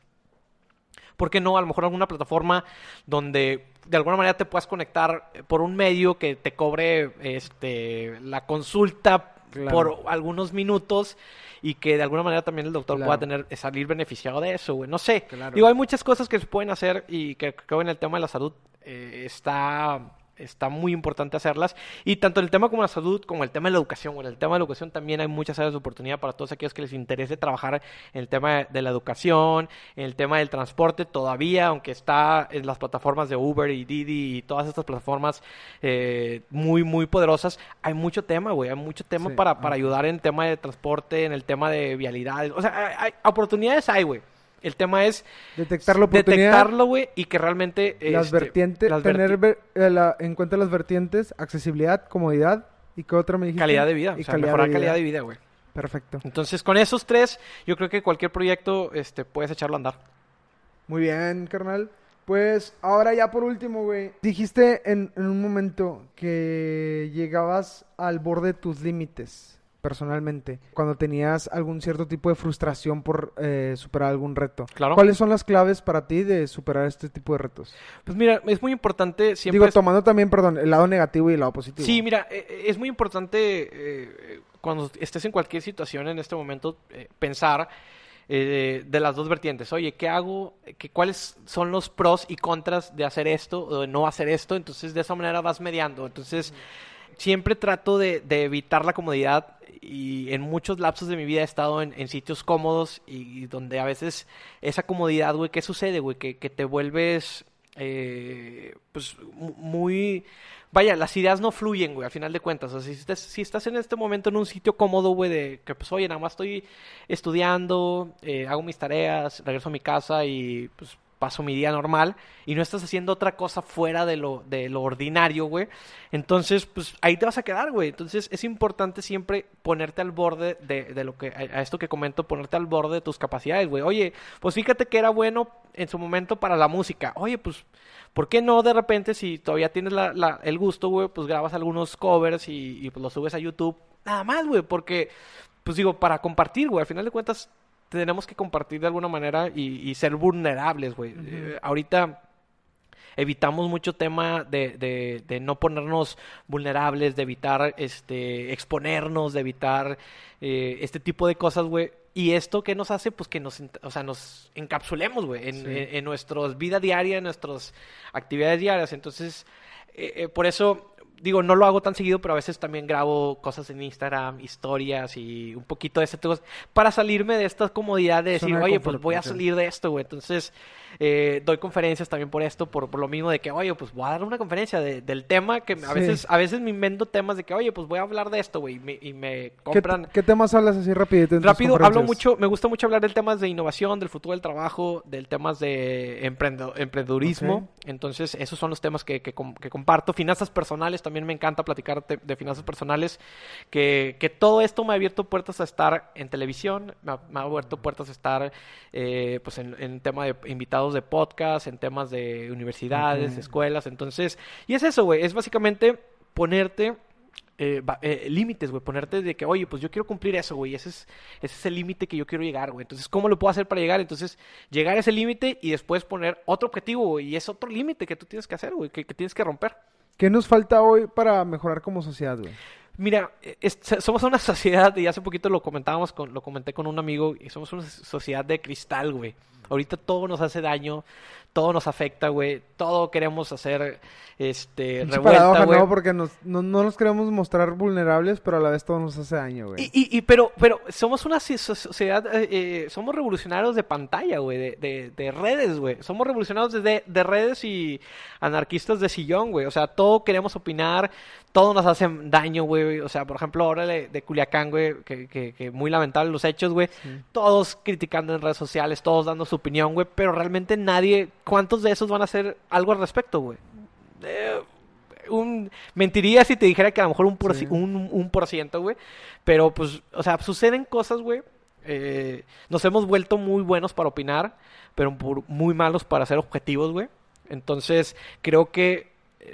¿por qué no? A lo mejor alguna plataforma donde de alguna manera te puedas conectar eh, por un medio que te cobre este la consulta Claro. por algunos minutos y que de alguna manera también el doctor Claro. pueda tener eh, salir beneficiado de eso, güey. No sé. Claro. Digo, hay muchas cosas que se pueden hacer y que creo en el tema de la salud eh, está está muy importante hacerlas. Y tanto en el tema como la salud como el tema de la educación, güey. En el tema de la educación también hay muchas áreas de oportunidad para todos aquellos que les interese trabajar en el tema de, la educación, en el tema del transporte todavía, aunque está en las plataformas de Uber y Didi y todas estas plataformas eh, muy, muy poderosas, hay mucho tema, güey, hay mucho tema Sí, para, para ayudar en el tema de transporte, en el tema de vialidades, o sea, hay, hay- oportunidades hay, güey. El tema es Detectar la oportunidad. detectarlo, güey, y que realmente... las este, vertientes, las tener ver- eh, la- en cuenta las vertientes, accesibilidad, comodidad y qué otra me dijiste? calidad de vida, Y o sea, mejorar calidad de vida, güey. Perfecto. Entonces, con esos tres, yo creo que cualquier proyecto este, puedes echarlo a andar. Muy bien, carnal. Pues ahora ya por último, güey. Dijiste en, en un momento que llegabas al borde de tus límites, personalmente, cuando tenías algún cierto tipo de frustración por eh, superar algún reto. Claro. ¿Cuáles son las claves para ti de superar este tipo de retos? Pues mira, es muy importante siempre... Digo, es- tomando también, perdón, el lado negativo y el lado positivo. Sí, mira, eh, eh, es muy importante eh, cuando estés en cualquier situación en este momento eh, pensar eh, de las dos vertientes. Oye, ¿qué hago? ¿Qué, ¿Cuáles son los pros y contras de hacer esto o de no hacer esto? Entonces, de esa manera vas mediando. Entonces, siempre trato de, de evitar la comodidad y en muchos lapsos de mi vida he estado en, en sitios cómodos y, donde a veces esa comodidad, güey, ¿qué sucede, güey? Que, que te vuelves, eh, pues, mu- muy... Vaya, las ideas no fluyen, güey, al final de cuentas. Si estás, si estás en este momento en un sitio cómodo, güey, de que, pues, oye, nada más estoy estudiando, eh, hago mis tareas, regreso a mi casa y, pues, paso mi día normal y no estás haciendo otra cosa fuera de lo, de lo ordinario, güey. Entonces, pues ahí te vas a quedar, güey. Entonces es importante siempre ponerte al borde de, de lo que, a, esto que comento, ponerte al borde de tus capacidades, güey. Oye, pues fíjate que era bueno en su momento para la música. Oye, pues, ¿por qué no de repente si todavía tienes la, la- el gusto, güey, pues grabas algunos covers y, y, pues los subes a YouTube? Nada más, güey, porque, pues digo, para compartir, güey, al final de cuentas tenemos que compartir de alguna manera y, y ser vulnerables, güey. Eh, ahorita evitamos mucho tema de, de, de no ponernos vulnerables, de evitar este exponernos, de evitar eh, este tipo de cosas, güey. Y esto que nos hace, pues que nos, o sea, nos encapsulemos, güey, en, Sí. en, en nuestra vida diaria, en nuestras actividades diarias. Entonces, eh, eh, por eso digo, no lo hago tan seguido, pero a veces también grabo cosas en Instagram, historias y un poquito de ese tipo, para salirme de esta comodidad de decir, oye, pues voy a salir de esto, güey. Entonces, eh, doy conferencias también por esto, por, por lo mismo de que, oye, pues voy a dar una conferencia de- del tema que a Sí. veces a veces me invento temas de que, oye, pues voy a hablar de esto, güey, y me, y me ¿Qué, compran... ¿Qué temas hablas así rapidito? en Rápido, hablo mucho, me gusta mucho hablar del temas de innovación, del futuro del trabajo, del temas de emprendo- emprendedurismo. Ok. Entonces, esos son los temas que, que que comparto. Finanzas personales, también me encanta platicar de, de finanzas personales. Que, que todo esto me ha abierto puertas a estar en televisión, me ha, me ha abierto puertas a estar eh, pues en, en tema de invitados de podcast, en temas de universidades, escuelas. Entonces, y es eso, güey, es básicamente ponerte eh, eh, límites, güey. Ponerte de que, oye, pues yo quiero cumplir eso, güey. Ese es, ese es el límite que yo quiero llegar, güey. Entonces, ¿cómo lo puedo hacer para llegar? Entonces, llegar a ese límite y después poner otro objetivo, güey. Y es otro límite que tú tienes que hacer, güey, que, que tienes que romper. ¿Qué nos falta hoy para mejorar como sociedad, güey? Mira, somos una [laughs] sociedad, y hace poquito lo comentábamos, con, lo comenté con un amigo, y somos una sociedad de cristal, güey. Ahorita todo nos hace daño, todo nos afecta, güey. Todo queremos hacer, este, revuelta, paradoja, güey. ¿no? Porque nos- no, no nos queremos mostrar vulnerables, pero a la vez todo nos hace daño, güey. Y, y, y- pero, pero somos una sociedad, eh, eh, somos revolucionarios de pantalla, güey, de, de, de redes, güey. Somos revolucionarios de, de, de redes y anarquistas de sillón, güey. O sea, todo queremos opinar, todo nos hace daño, güey. O sea, por ejemplo, ahora de, de Culiacán, güey, que, que, que muy lamentable los hechos, güey. Todos criticando en redes sociales, todos dando su opinión, güey. Pero realmente nadie, ¿cuántos de esos van a hacer algo al respecto, güey? Eh, un, mentiría si te dijera que a lo mejor un por, Sí. un, un por ciento, güey. Pero pues, o sea, suceden cosas, güey. Eh, nos hemos vuelto muy buenos para opinar, pero muy malos para ser objetivos, güey. Entonces, creo que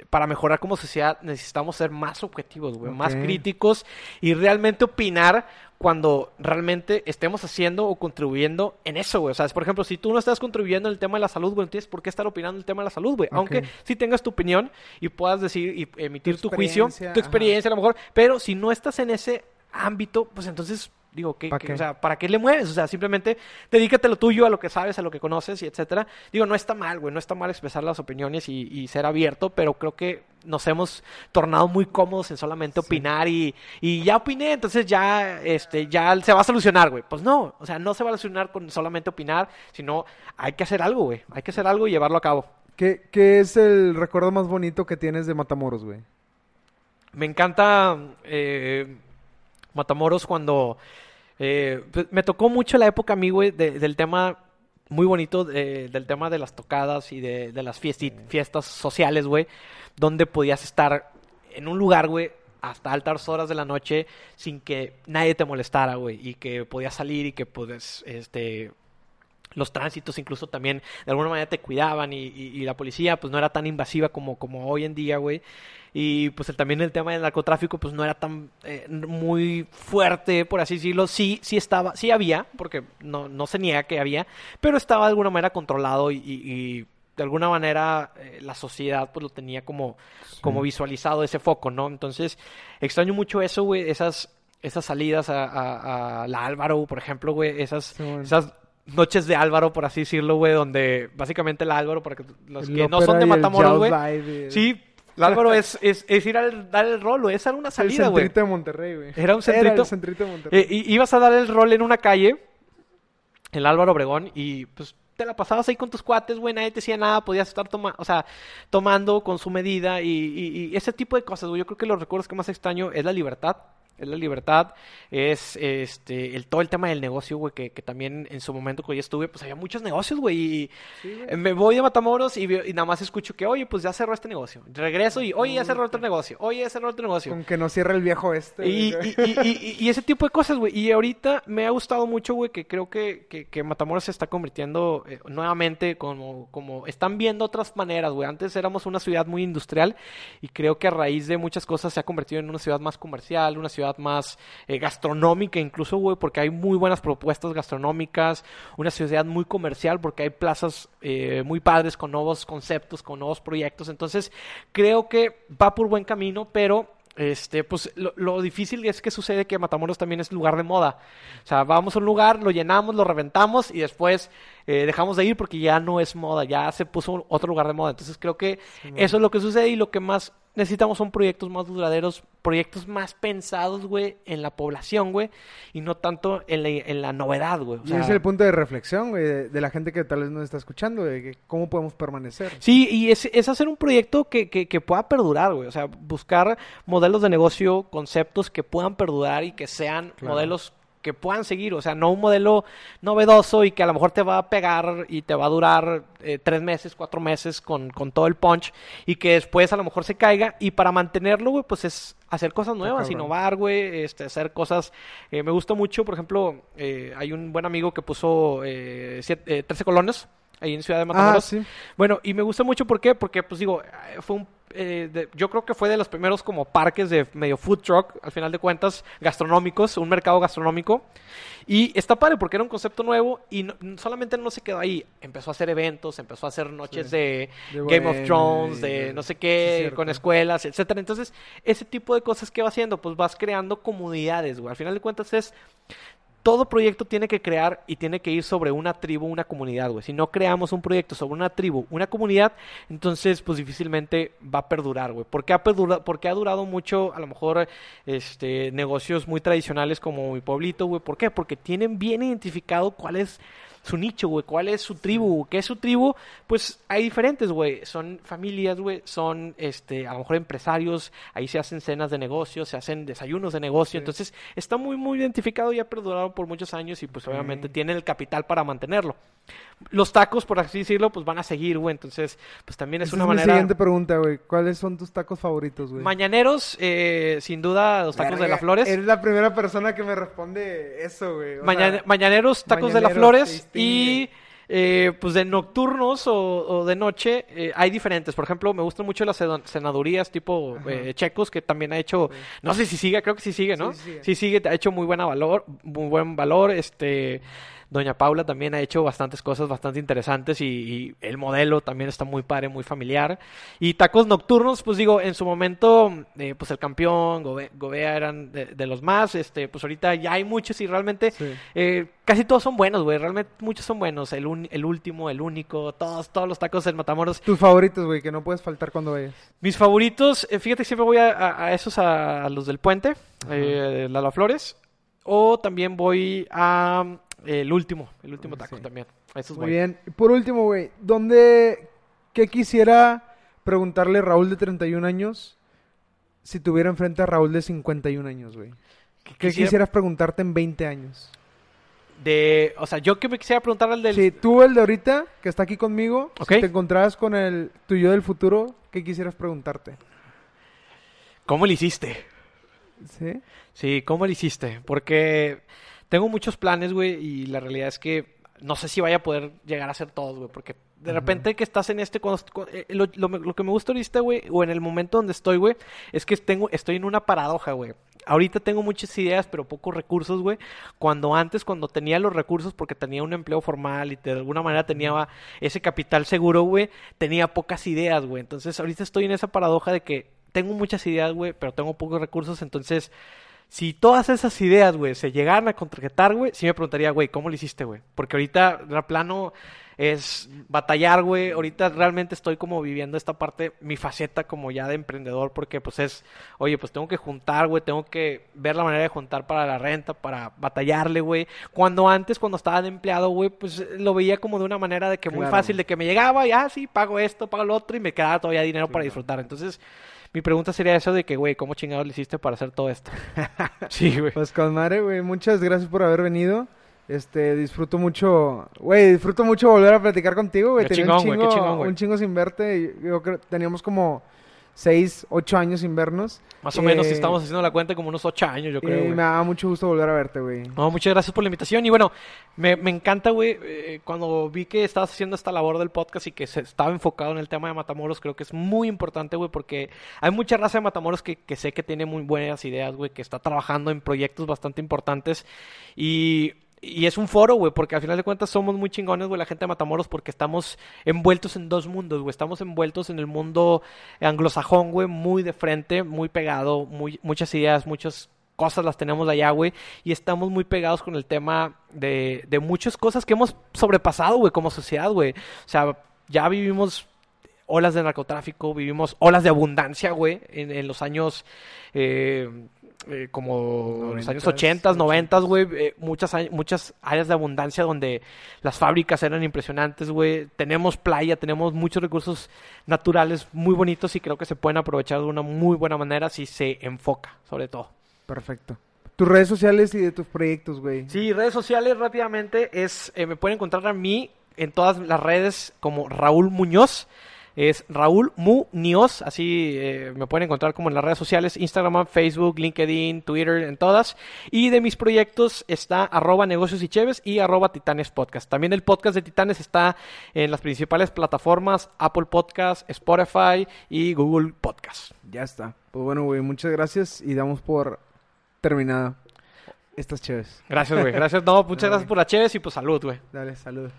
para mejorar como sociedad necesitamos ser más objetivos, güey, más críticos y realmente opinar cuando realmente estemos haciendo o contribuyendo en eso, güey. O sea, es, por ejemplo, si tú no estás contribuyendo en el tema de la salud, güey, no tienes por qué estar opinando en el tema de la salud, güey. Aunque sí tengas tu opinión y puedas decir y emitir Tu tu, juicio, experiencia, tu ajá. experiencia a lo mejor, pero si no estás en ese ámbito, pues entonces digo, ¿qué, ¿Pa qué- o sea, ¿para qué le mueves? O sea, simplemente dedícate a lo tuyo, a lo que sabes, a lo que conoces y etcétera. Digo, no está mal, güey, no está mal expresar las opiniones y, y ser abierto, pero creo que nos hemos tornado muy cómodos en solamente opinar y, y ya opiné, entonces ya, este, ya se va a solucionar, güey. Pues no, o sea, no se va a solucionar con solamente opinar, sino hay que hacer algo, güey. Hay que hacer algo y llevarlo a cabo. ¿Qué, qué es el recuerdo más bonito que tienes de Matamoros, güey? Me encanta eh, Matamoros cuando... eh, pues, me tocó mucho la época a mí, güey, de- del tema muy bonito, de- del tema de las tocadas y de, de las fiestas sociales, güey, donde podías estar en un lugar, güey, hasta altas horas de la noche sin que nadie te molestara, güey, y que podías salir y que puedes, este, los tránsitos incluso también de alguna manera te cuidaban y, y- y la policía pues no era tan invasiva como, como hoy en día, güey. Y pues el- también el tema del narcotráfico pues no era tan eh, muy fuerte, por así decirlo. Sí, sí estaba, sí había, porque no, no se niega que había, pero estaba de alguna manera controlado y, de alguna manera eh, la sociedad pues lo tenía como, como visualizado ese foco, ¿no? Entonces extraño mucho eso, güey, esas, esas salidas a, a- a la Álvaro, por ejemplo, güey, esas, Sí, bueno. esas noches de Álvaro, por así decirlo, güey, donde básicamente el Álvaro, para que los El que no son de el Matamoros, güey. y- Sí, el Álvaro es, es, es ir a dar el rol, güey, esa era una el salida, güey. centrito de Monterrey, güey. Era un Era centrito. el centrito de Monterrey. Eh, y- ibas a dar el rol en una calle, el Álvaro Obregón, y pues te la pasabas ahí con tus cuates, güey, nadie te decía nada, podías estar toma o sea, tomando con su medida y, y- y ese tipo de cosas, güey. Yo creo que los recuerdos que más extraño es la libertad. Es la libertad, es este el todo el tema del negocio, güey, que, que también en su momento cuando yo estuve, pues había muchos negocios, güey, y eh, me voy de Matamoros y, y nada más escucho que, oye, pues ya cerró este negocio. Regreso y, oye, ya cerró otro negocio, oye, ya cerró otro negocio. Con que no cierra el viejo este. Y, güey. y- y- y- y ese tipo de cosas, güey. Y ahorita me ha gustado mucho, güey, que creo que, que, que Matamoros se está convirtiendo eh, nuevamente como, como... Están viendo otras maneras, güey. Antes éramos una ciudad muy industrial y creo que a raíz de muchas cosas se ha convertido en una ciudad más comercial, una ciudad más eh, gastronómica incluso, güey, porque hay muy buenas propuestas gastronómicas, una ciudad muy comercial porque hay plazas eh, muy padres con nuevos conceptos, con nuevos proyectos. Entonces, creo que va por buen camino, pero este, pues lo, lo difícil es que sucede que Matamoros también es lugar de moda. O sea, vamos a un lugar, lo llenamos, lo reventamos y después eh, dejamos de ir porque ya no es moda, ya se puso otro lugar de moda. Entonces creo que eso es lo que sucede y lo que más necesitamos son proyectos más duraderos, proyectos más pensados, güey, en la población, güey, y no tanto en la, en la novedad, güey. O sea, ese es el punto de reflexión, güey, de, de la gente que tal vez nos está escuchando, de que cómo podemos permanecer. Sí, y es, es hacer un proyecto que, que, que pueda perdurar, güey. O sea, buscar modelos de negocio, conceptos que puedan perdurar y que sean Claro. modelos que puedan seguir. O sea, no un modelo novedoso y que a lo mejor te va a pegar y te va a durar eh, tres meses, cuatro meses con, con todo el punch y que después a lo mejor se caiga. Y para mantenerlo, güey, pues es hacer cosas nuevas, innovar, güey, este, hacer cosas. eh, me gusta mucho, por ejemplo, eh, hay un buen amigo que puso eh, siete- eh, 13 colones ahí en Ciudad de Ah, Matamoros. sí. Bueno, y me gusta mucho, ¿por qué? Porque, pues digo, fue un, eh, de- yo creo que fue de los primeros como parques de medio food truck, al final de cuentas, gastronómicos, un mercado gastronómico. Y está padre porque era un concepto nuevo y no- solamente no se quedó ahí. Empezó a hacer eventos, empezó a hacer noches Sí. de, De Game of bohemia Thrones, de de- no sé Sí, qué, cierto. con escuelas, etcétera. Entonces, ese tipo de cosas que va haciendo, pues vas creando comunidades, güey. Al final de cuentas es todo proyecto tiene que crear y tiene que ir sobre una tribu, una comunidad, güey. Si no creamos un proyecto sobre una tribu, una comunidad, entonces pues difícilmente va a perdurar, güey. Porque ha perdurado, porque ha durado mucho, a lo mejor, este, negocios muy tradicionales como mi pueblito, güey. ¿Por qué? Porque tienen bien identificado cuál es su nicho, güey, cuál es su tribu, qué es su tribu, pues hay diferentes, güey, son familias, güey, son, este, a lo mejor empresarios, ahí se hacen cenas de negocio, se hacen desayunos de negocio, Sí. entonces está muy, muy identificado y ha perdurado por muchos años y pues obviamente tiene el capital para mantenerlo. Los tacos, por así decirlo, pues van a seguir, güey, entonces pues también es Esa una es mi manera... siguiente pregunta, güey. ¿Cuáles son tus tacos favoritos, güey? Mañaneros, eh, sin duda, los tacos de las flores. Eres la primera persona que me responde eso, güey. Sea, mañaneros, tacos de las flores y eh, pues de nocturnos o, o de noche eh, hay diferentes. Por ejemplo, me gustan mucho las sena- senadurías tipo eh, checos que también ha hecho, no sé si sigue, creo que sí sigue, ¿no? Sí, sí sigue. Sí sigue, ha hecho muy buena valor, muy buen valor, este Doña Paula también ha hecho bastantes cosas bastante interesantes y, y el modelo también está muy padre, muy familiar. Y tacos nocturnos, pues digo, en su momento, eh, pues el campeón, Gobe- Gobea eran de, de los más, este, pues ahorita ya hay muchos y realmente Sí. eh, casi todos son buenos, güey, realmente muchos son buenos. El, un- el último, el único, todos, todos los tacos en Matamoros. Tus favoritos, güey, que no puedes faltar cuando vayas. Mis favoritos, eh, fíjate que siempre voy a, a- a esos, a, a los del puente, Lala Flores, o también voy a el último, el último taco Sí. también. A esos Muy bien. Por último, güey, ¿dónde... ¿Qué quisiera preguntarle Raúl de 31 años si tuviera enfrente a Raúl de 51 años, güey? ¿Qué Quisiera- quisieras preguntarte en 20 años? De, o sea, yo que me quisiera preguntar al del... Si tú, el de ahorita, que está aquí conmigo, si te encontrabas con el tuyo del futuro, ¿qué quisieras preguntarte? ¿Cómo le hiciste? ¿Sí? Sí, ¿cómo le hiciste? Porque tengo muchos planes, güey, y la realidad es que no sé si vaya a poder llegar a hacer todos, güey, porque de repente que estás en este... cuando- cu- eh, lo, lo- lo que me gusta ahorita, güey, o en el momento donde estoy, güey, es que tengo, estoy en una paradoja, güey. Ahorita tengo muchas ideas, pero pocos recursos, güey. Cuando antes, cuando tenía los recursos, porque tenía un empleo formal y de alguna manera tenía ese capital seguro, güey, tenía pocas ideas, güey. Entonces, ahorita estoy en esa paradoja de que tengo muchas ideas, güey, pero tengo pocos recursos, entonces... Si todas esas ideas, güey, se llegaran a concretar, güey, sí me preguntaría, güey, ¿cómo lo hiciste, güey? Porque ahorita, de plano, es batallar, güey. Ahorita realmente estoy como viviendo esta parte, mi faceta como ya de emprendedor, porque pues es, oye, pues tengo que juntar, güey, tengo que ver la manera de juntar para la renta, para batallarle, güey. Cuando antes, cuando estaba de empleado, güey, pues lo veía como de una manera de que muy Claro. fácil, de que me llegaba y, ah, sí, pago esto, pago lo otro y me quedaba todavía dinero para disfrutar. Entonces, mi pregunta sería eso de que, güey, ¿cómo chingados le hiciste para hacer todo esto? [laughs] sí, güey. Pues con madre, güey, muchas gracias por haber venido. Este, disfruto mucho, güey, disfruto mucho volver a platicar contigo, güey. Tenía un chingón, qué chingo, chingón, güey. un chingo sin verte. y Yo creo teníamos como seis, ocho años sin vernos. Más o menos, si Eh, estamos haciendo la cuenta, como unos ocho años, yo creo, y güey. me da mucho gusto volver a verte, güey. No, muchas gracias por la invitación. Y bueno, me, me encanta, güey, eh, cuando vi que estabas haciendo esta labor del podcast y que se estaba enfocado en el tema de Matamoros, creo que es muy importante, güey, porque hay mucha raza de Matamoros que, que sé que tiene muy buenas ideas, güey, que está trabajando en proyectos bastante importantes. Y, y es un foro, güey, porque al final de cuentas somos muy chingones, güey, la gente de Matamoros, porque estamos envueltos en dos mundos, güey. Estamos envueltos en el mundo anglosajón, güey, muy de frente, muy pegado, muy, muchas ideas, muchas cosas las tenemos allá, güey, y estamos muy pegados con el tema de, de muchas cosas que hemos sobrepasado, güey, como sociedad, güey. O sea, ya vivimos olas de narcotráfico, vivimos olas de abundancia, güey, en, en los años eh, eh, como los años 80, 90, güey, eh, muchas, muchas áreas de abundancia donde las fábricas eran impresionantes, güey. Tenemos playa, tenemos muchos recursos naturales muy bonitos y creo que se pueden aprovechar de una muy buena manera si se enfoca, sobre todo. Perfecto. Tus redes sociales y de tus proyectos, güey. Sí, redes sociales rápidamente es, eh, me pueden encontrar a mí en todas las redes como Raúl Muñoz. Es Raúl Muñoz, así eh, me pueden encontrar como en las redes sociales, Instagram, Facebook, LinkedIn, Twitter, en todas. Y de mis proyectos está arroba negocios y cheves y arroba titanes podcast. También el podcast de Titanes está en las principales plataformas Apple Podcast, Spotify y Google Podcast. Ya está. Pues bueno, güey, muchas gracias y damos por terminada estas chéves. Gracias, güey. [laughs] Gracias. No, muchas gracias por la cheves y pues salud, güey. Dale, salud.